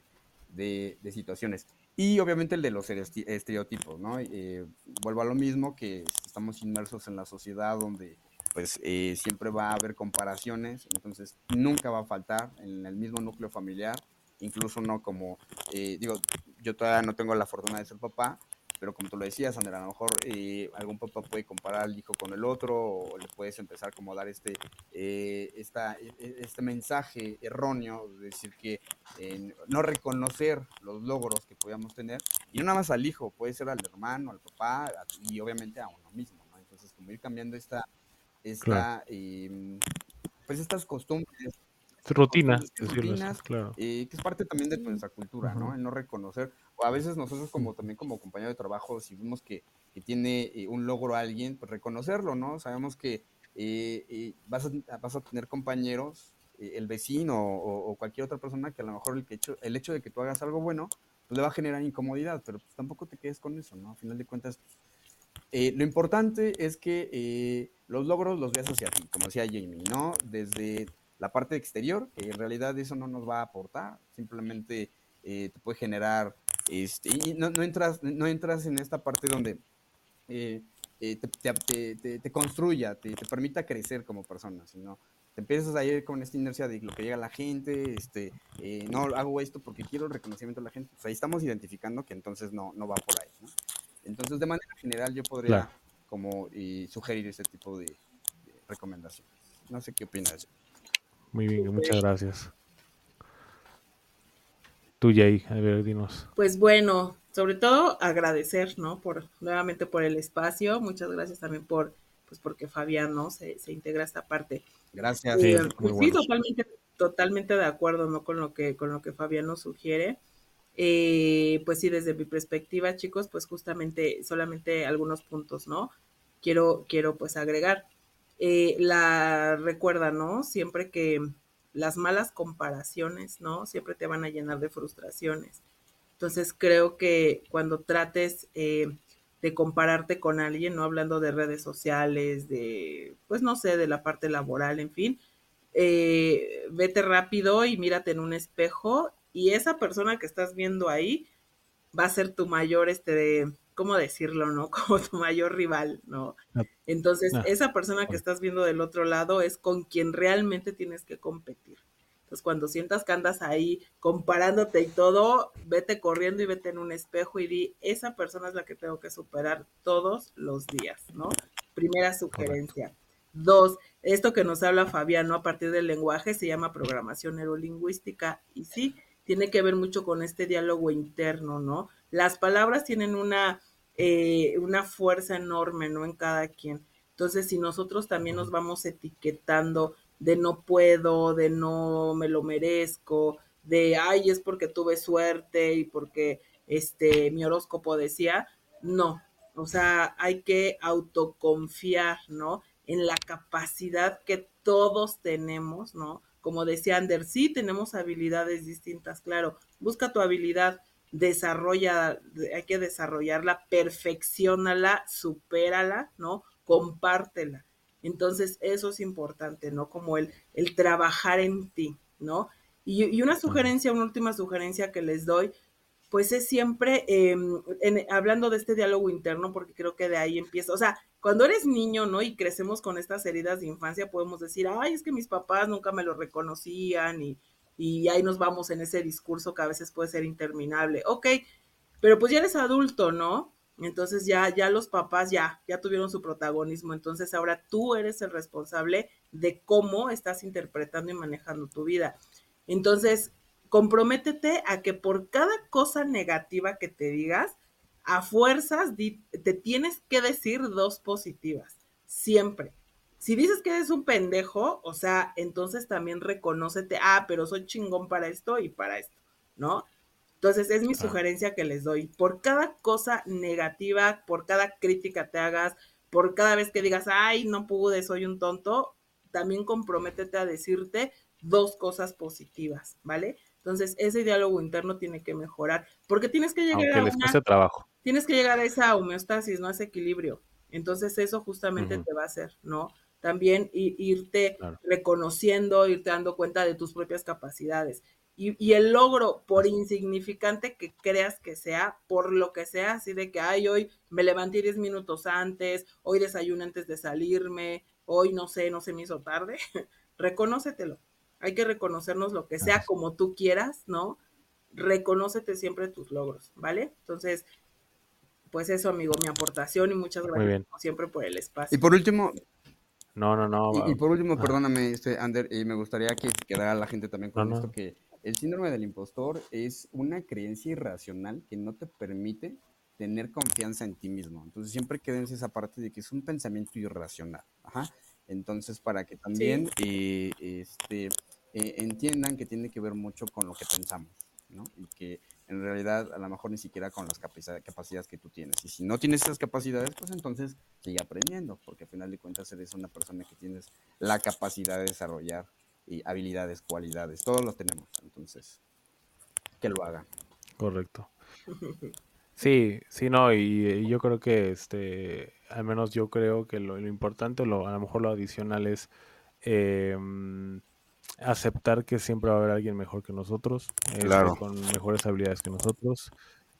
de, de, situaciones. Y obviamente el de los estereotipos, ¿no? Eh, vuelvo a lo mismo, que estamos inmersos en la sociedad donde pues eh, siempre va a haber comparaciones, entonces nunca va a faltar en el mismo núcleo familiar, incluso no como, eh, digo, yo todavía no tengo la fortuna de ser papá, pero como tú lo decías, Sandra, a lo mejor eh, algún papá puede comparar al hijo con el otro o le puedes empezar como a dar este, esta, e, e, este mensaje erróneo, es decir, que no reconocer los logros que podíamos tener, y no nada más al hijo, puede ser al hermano, al papá y obviamente a uno mismo, ¿no? Entonces, como ir cambiando esta, esta, em, pues estas costumbres. Rutinas, rutinas claro. Eh, que es parte también de nuestra cultura, ¿no? El no reconocer, o a veces nosotros como también como compañero de trabajo, si vemos que, que tiene eh, un logro a alguien, pues reconocerlo, ¿no? Sabemos que eh, vas, a, vas a tener compañeros, el vecino o, cualquier otra persona que a lo mejor el, que hecho, el hecho de que tú hagas algo bueno, pues le va a generar incomodidad, pero pues tampoco te quedes con eso, ¿no? A final de cuentas, pues, eh, lo importante es que eh, los logros los veas hacia ti, como decía Jamie, ¿no? Desde la parte exterior, que en realidad eso no nos va a aportar, simplemente eh, te puede generar, este, y no, entras, no entras en esta parte donde te, te, construya, te, permita crecer como persona, sino te empiezas a ir con esta inercia de lo que llega a la gente, este, no hago esto porque quiero el reconocimiento de la gente, pues ahí estamos identificando que entonces no, no va por ahí, ¿no? Entonces, de manera general, yo podría como y sugerir ese tipo de, recomendaciones. No sé qué opinas. Muy bien, muchas gracias. Tú, Jay, a ver, dinos. Pues bueno, sobre todo agradecer, ¿no? Por, nuevamente por el espacio. Muchas gracias también por, pues porque Fabián, ¿no? Se, se integra a esta parte. Gracias. Eh, pues sí, totalmente, totalmente de acuerdo, ¿no? Con lo que, con lo que Fabián nos sugiere. Eh, pues sí, desde mi perspectiva, chicos, pues justamente solamente algunos puntos, ¿no? Quiero, quiero pues agregar. Eh, la recuerda, ¿no? Siempre que las malas comparaciones, ¿no? Siempre te van a llenar de frustraciones. Entonces creo que cuando trates eh, de compararte con alguien, ¿no? Hablando de redes sociales, de, pues no sé, de la parte laboral, en fin, vete rápido y mírate en un espejo y esa persona que estás viendo ahí va a ser tu mayor este, ¿cómo decirlo, no? Como tu mayor rival, ¿no? Entonces, esa persona que estás viendo del otro lado es con quien realmente tienes que competir. Entonces, cuando sientas que andas ahí comparándote y todo, vete corriendo y vete en un espejo y di, esa persona es la que tengo que superar todos los días, ¿no? Primera sugerencia. Dos, esto que nos habla Fabián, ¿no? A partir del lenguaje se llama programación neurolingüística y sí, tiene que ver mucho con este diálogo interno, ¿no? Las palabras tienen una, eh, una fuerza enorme, ¿no? En cada quien. Entonces, si nosotros también nos vamos etiquetando de no puedo, de no me lo merezco, de ay, es porque tuve suerte y porque este mi horóscopo decía, no, o sea, hay que autoconfiar, ¿no? En la capacidad que todos tenemos, ¿no? Como decía Ander, sí tenemos habilidades distintas, claro, busca tu habilidad, desarrolla, hay que desarrollarla, perfeccionala, supérala, ¿no? Compártela. Entonces, eso es importante, ¿no? Como el, el trabajar en ti, ¿no? Y, y una sugerencia, una última sugerencia que les doy, pues es siempre em, hablando de este diálogo interno, porque creo que de ahí empieza, o sea, cuando eres niño, ¿no? Y crecemos con estas heridas de infancia, podemos decir, ay, es que mis papás nunca me lo reconocían y, y ahí nos vamos en ese discurso que a veces puede ser interminable. Ok, pero pues ya eres adulto, ¿no? Entonces ya, ya los papás ya, ya tuvieron su protagonismo. Entonces ahora tú eres el responsable de cómo estás interpretando y manejando tu vida. Entonces, comprométete a que por cada cosa negativa que te digas, a fuerzas te tienes que decir dos positivas, siempre. Si dices que eres un pendejo, o sea, entonces también reconócete, ah, pero soy chingón para esto y para esto, ¿no? Entonces es mi sugerencia que les doy. Por cada cosa negativa, por cada crítica te hagas, por cada vez que digas, ay, no pude, soy un tonto, también comprométete a decirte dos cosas positivas, ¿vale? Entonces, ese diálogo interno tiene que mejorar, porque tienes que llegar a una, trabajo. Tienes que llegar a esa homeostasis, ¿no? A ese equilibrio. Entonces, eso justamente te va a hacer, ¿no? También irte reconociendo, irte dando cuenta de tus propias capacidades. Y, y, el logro, por insignificante que creas que sea, por lo que sea, así de que, ay, hoy me levanté 10 minutos antes, hoy desayuno antes de salirme, hoy no sé, no se me hizo tarde, reconócetelo hay que reconocernos lo que sea como tú quieras, ¿no? Reconócete siempre tus logros, ¿vale? Entonces, pues eso, amigo, mi aportación y muchas gracias siempre por el espacio. Y por último, no, no, no. Y, por último, perdóname, este, Ander, y me gustaría que quedara la gente también con esto, que el síndrome del impostor es una creencia irracional que no te permite tener confianza en ti mismo. Entonces siempre quédense esa parte de que es un pensamiento irracional. Ajá. Entonces, para que también eh, este, eh, entiendan que tiene que ver mucho con lo que pensamos, ¿no? Y que en realidad a lo mejor ni siquiera con las capacidades que tú tienes. Y si no tienes esas capacidades, pues entonces sigue aprendiendo, porque al final de cuentas eres una persona que tienes la capacidad de desarrollar y habilidades, cualidades, todos los tenemos. Entonces, que lo hagan. Correcto. Sí, sí, no, y, yo creo que, este, al menos yo creo que lo, importante, lo, a lo mejor lo adicional es em, aceptar que siempre va a haber alguien mejor que nosotros, este, con mejores habilidades que nosotros,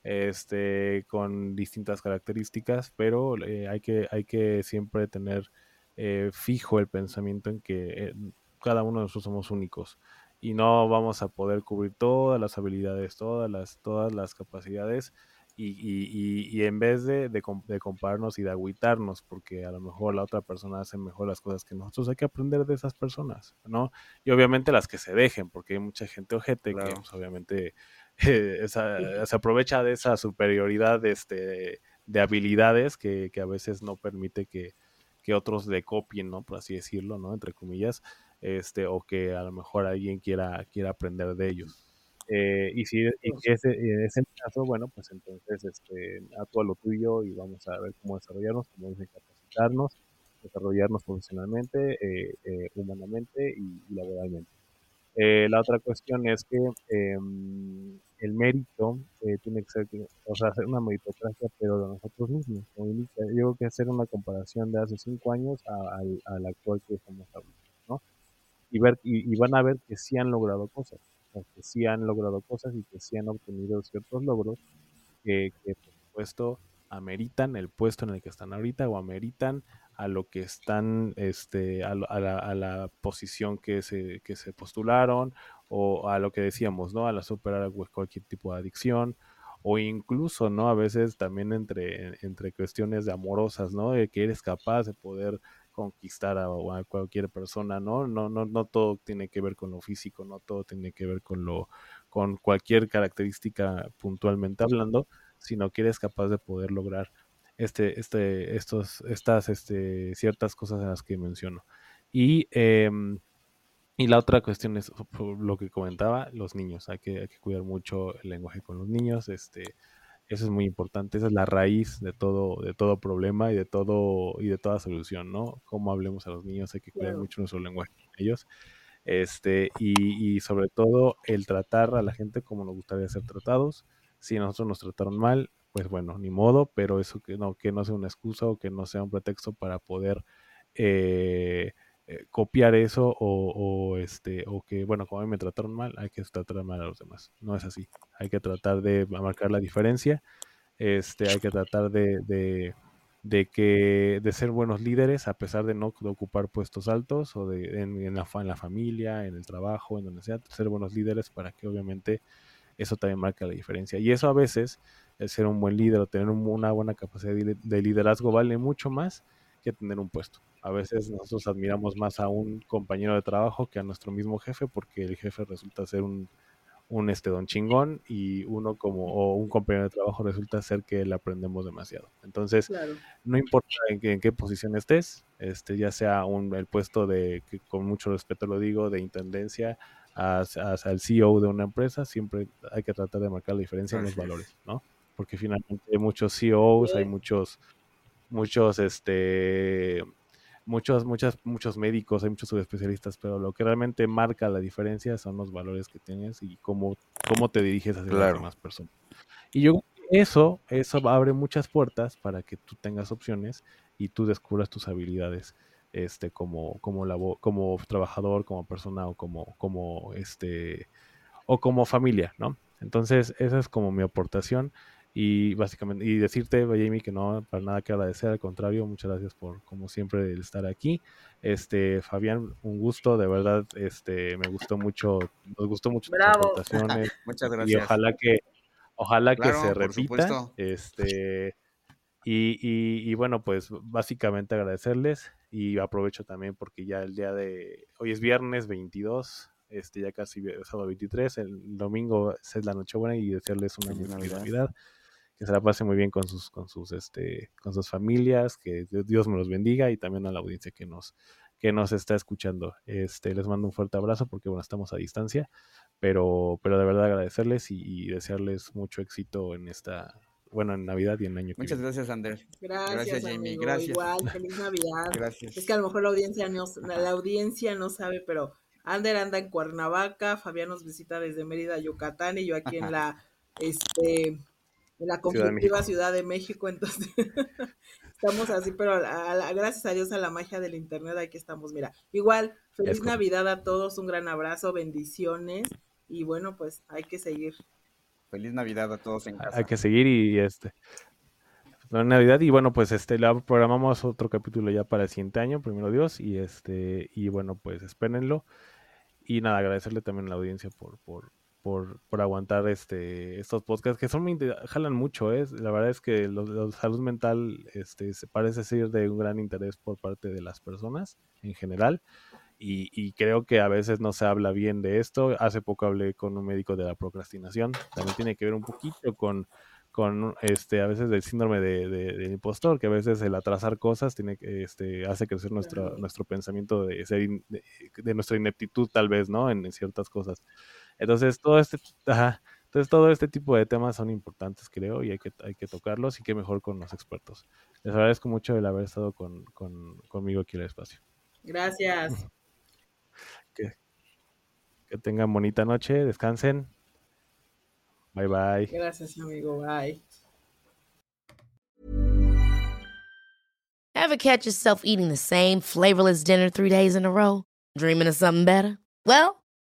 este, con distintas características, pero eh, hay, que, hay que siempre tener eh, fijo el pensamiento en que eh, cada uno de nosotros somos únicos y no vamos a poder cubrir todas las habilidades, todas las, todas las capacidades y, y, y, en vez de, de, de, compararnos y de agüitarnos, porque a lo mejor la otra persona hace mejor las cosas que nosotros, hay que aprender de esas personas, ¿no? Y obviamente las que se dejen, porque hay mucha gente ojete que pues, obviamente eh, se aprovecha de esa superioridad este, de habilidades que, que a veces no permite que, que otros le copien, ¿no? Por así decirlo, ¿no? Entre comillas, este, o que a lo mejor alguien quiera, quiera aprender de ellos. Eh, y si ese, es el caso, bueno, pues entonces este, a todo lo tuyo y vamos a ver cómo desarrollarnos, cómo capacitarnos, desarrollarnos profesionalmente, eh, eh, humanamente y, laboralmente. la otra cuestión es que em, el mérito tiene que ser, o sea, hacer una meritocracia, pero de nosotros mismos. Yo creo que hacer una comparación de hace cinco años al, actual que estamos hablando, ¿no? Y, ver, y van a ver que sí han logrado cosas que sí han logrado cosas y que sí han obtenido ciertos logros que, por supuesto ameritan el puesto en el que están ahorita o ameritan a lo que están, este, a, la, a la, posición que se, que se postularon o a lo que decíamos, ¿no? A la superar cualquier tipo de adicción o incluso, ¿no? A veces también entre, entre cuestiones de amorosas, ¿no? De que eres capaz de poder conquistar a, cualquier persona, ¿no? No, no, no todo tiene que ver con lo físico, no todo tiene que ver con lo, con cualquier característica puntualmente hablando, sino que eres capaz de poder lograr este, este, estos, estas, este, ciertas cosas en las que menciono. Y, em, y la otra cuestión es lo que comentaba, los niños. Hay que, hay que cuidar mucho el lenguaje con los niños. Este, eso es muy importante. Esa es la raíz de todo, de todo problema y de todo, y de toda solución, ¿no? Cómo hablemos a los niños, hay que cuidar mucho nuestro lenguaje con ellos. Este, y, y sobre todo el tratar a la gente como nos gustaría ser tratados. Si nosotros nos trataron mal, pues bueno, ni modo, pero eso que no, que no sea una excusa o que no sea un pretexto para poder eh, eh, copiar eso o, este o que bueno como me trataron mal hay que tratar mal a los demás. No es así. Hay que tratar de marcar la diferencia este hay que tratar de, de, que de ser buenos líderes a pesar de no ocupar puestos altos o de en, la, en la familia en el trabajo en donde sea ser buenos líderes para que obviamente eso también marca la diferencia. Y eso a veces el ser un buen líder o tener una buena capacidad de liderazgo vale mucho más que tener un puesto. A veces nosotros admiramos más a un compañero de trabajo que a nuestro mismo jefe porque el jefe resulta ser un, un este don chingón y uno como o un compañero de trabajo resulta ser que le aprendemos demasiado. Entonces, no importa en, qué posición estés, este ya sea un, el puesto de que con mucho respeto lo digo de intendencia hasta el CEO de una empresa, siempre hay que tratar de marcar la diferencia en los valores, ¿no? porque finalmente hay muchos CEOs, hay muchos, muchos, este, muchos, muchas, muchos médicos, hay muchos subespecialistas, pero lo que realmente marca la diferencia son los valores que tienes y cómo, cómo te diriges hacia las demás personas. Y yo eso, eso abre muchas puertas para que tú tengas opciones y tú descubras tus habilidades este como como como trabajador como persona o como como este o como familia no entonces esa es como mi aportación y básicamente, y decirte, Jamie, que no, para nada que agradecer, al contrario, muchas gracias por, como siempre, el estar aquí. Este, Fabián, un gusto, de verdad, este, me gustó mucho, nos gustó mucho tus aportaciones. muchas gracias. Y ojalá que, ojalá que se repita. Este, y, y, y, bueno, pues básicamente agradecerles y aprovecho también porque ya el día de, hoy es viernes 22, este, ya casi sábado 23, el domingo es la Nochebuena y desearles una buena Navidad que se la pase muy bien con sus, con sus, este, con sus familias, que Dios me los bendiga y también a la audiencia que nos, que nos está escuchando. Este, les mando un fuerte abrazo porque bueno, estamos a distancia, pero, pero de verdad agradecerles y, desearles mucho éxito en esta, bueno, en Navidad y en año que Muchas gracias, Ander. Gracias, Jamie. Gracias. Igual, feliz Navidad. Gracias. Es que a lo mejor la audiencia no, la audiencia no sabe, pero Ander anda en Cuernavaca, Fabián nos visita desde Mérida, Yucatán, y yo aquí en la este en la conflictiva Ciudad de México, entonces estamos así, pero gracias a Dios a la magia del internet aquí estamos, mira, igual, feliz Navidad a todos, un gran abrazo, bendiciones y bueno, pues hay que seguir. Feliz Navidad a todos en casa. Hay que seguir y este Navidad y bueno pues este la programamos otro capítulo ya para el siguiente año primero Dios y este y bueno pues espérenlo y nada agradecerle también a la audiencia por por por, aguantar este estos podcasts que son jalan mucho, ¿eh? La verdad es que la salud mental este, parece ser de un gran interés por parte de las personas en general. Y, creo que a veces no se habla bien de esto. Hace poco hablé con un médico de la procrastinación. También tiene que ver un poquito con, con este, a veces del síndrome de, del impostor, que a veces el atrasar cosas tiene, este, hace crecer nuestro, nuestro pensamiento de, ser de, nuestra ineptitud, tal vez, ¿no? En ciertas cosas. Entonces, todo este, entonces todo este tipo de temas son importantes, creo, y hay que, hay que tocarlos y qué mejor con los expertos. Les agradezco mucho el haber estado con, conmigo aquí en el espacio. Gracias. Que, que tengan bonita noche, descansen. Bye bye. Gracias, amigo. Bye. Ever catch yourself eating the same flavorless dinner three days in a row? Dreaming of something better? Well,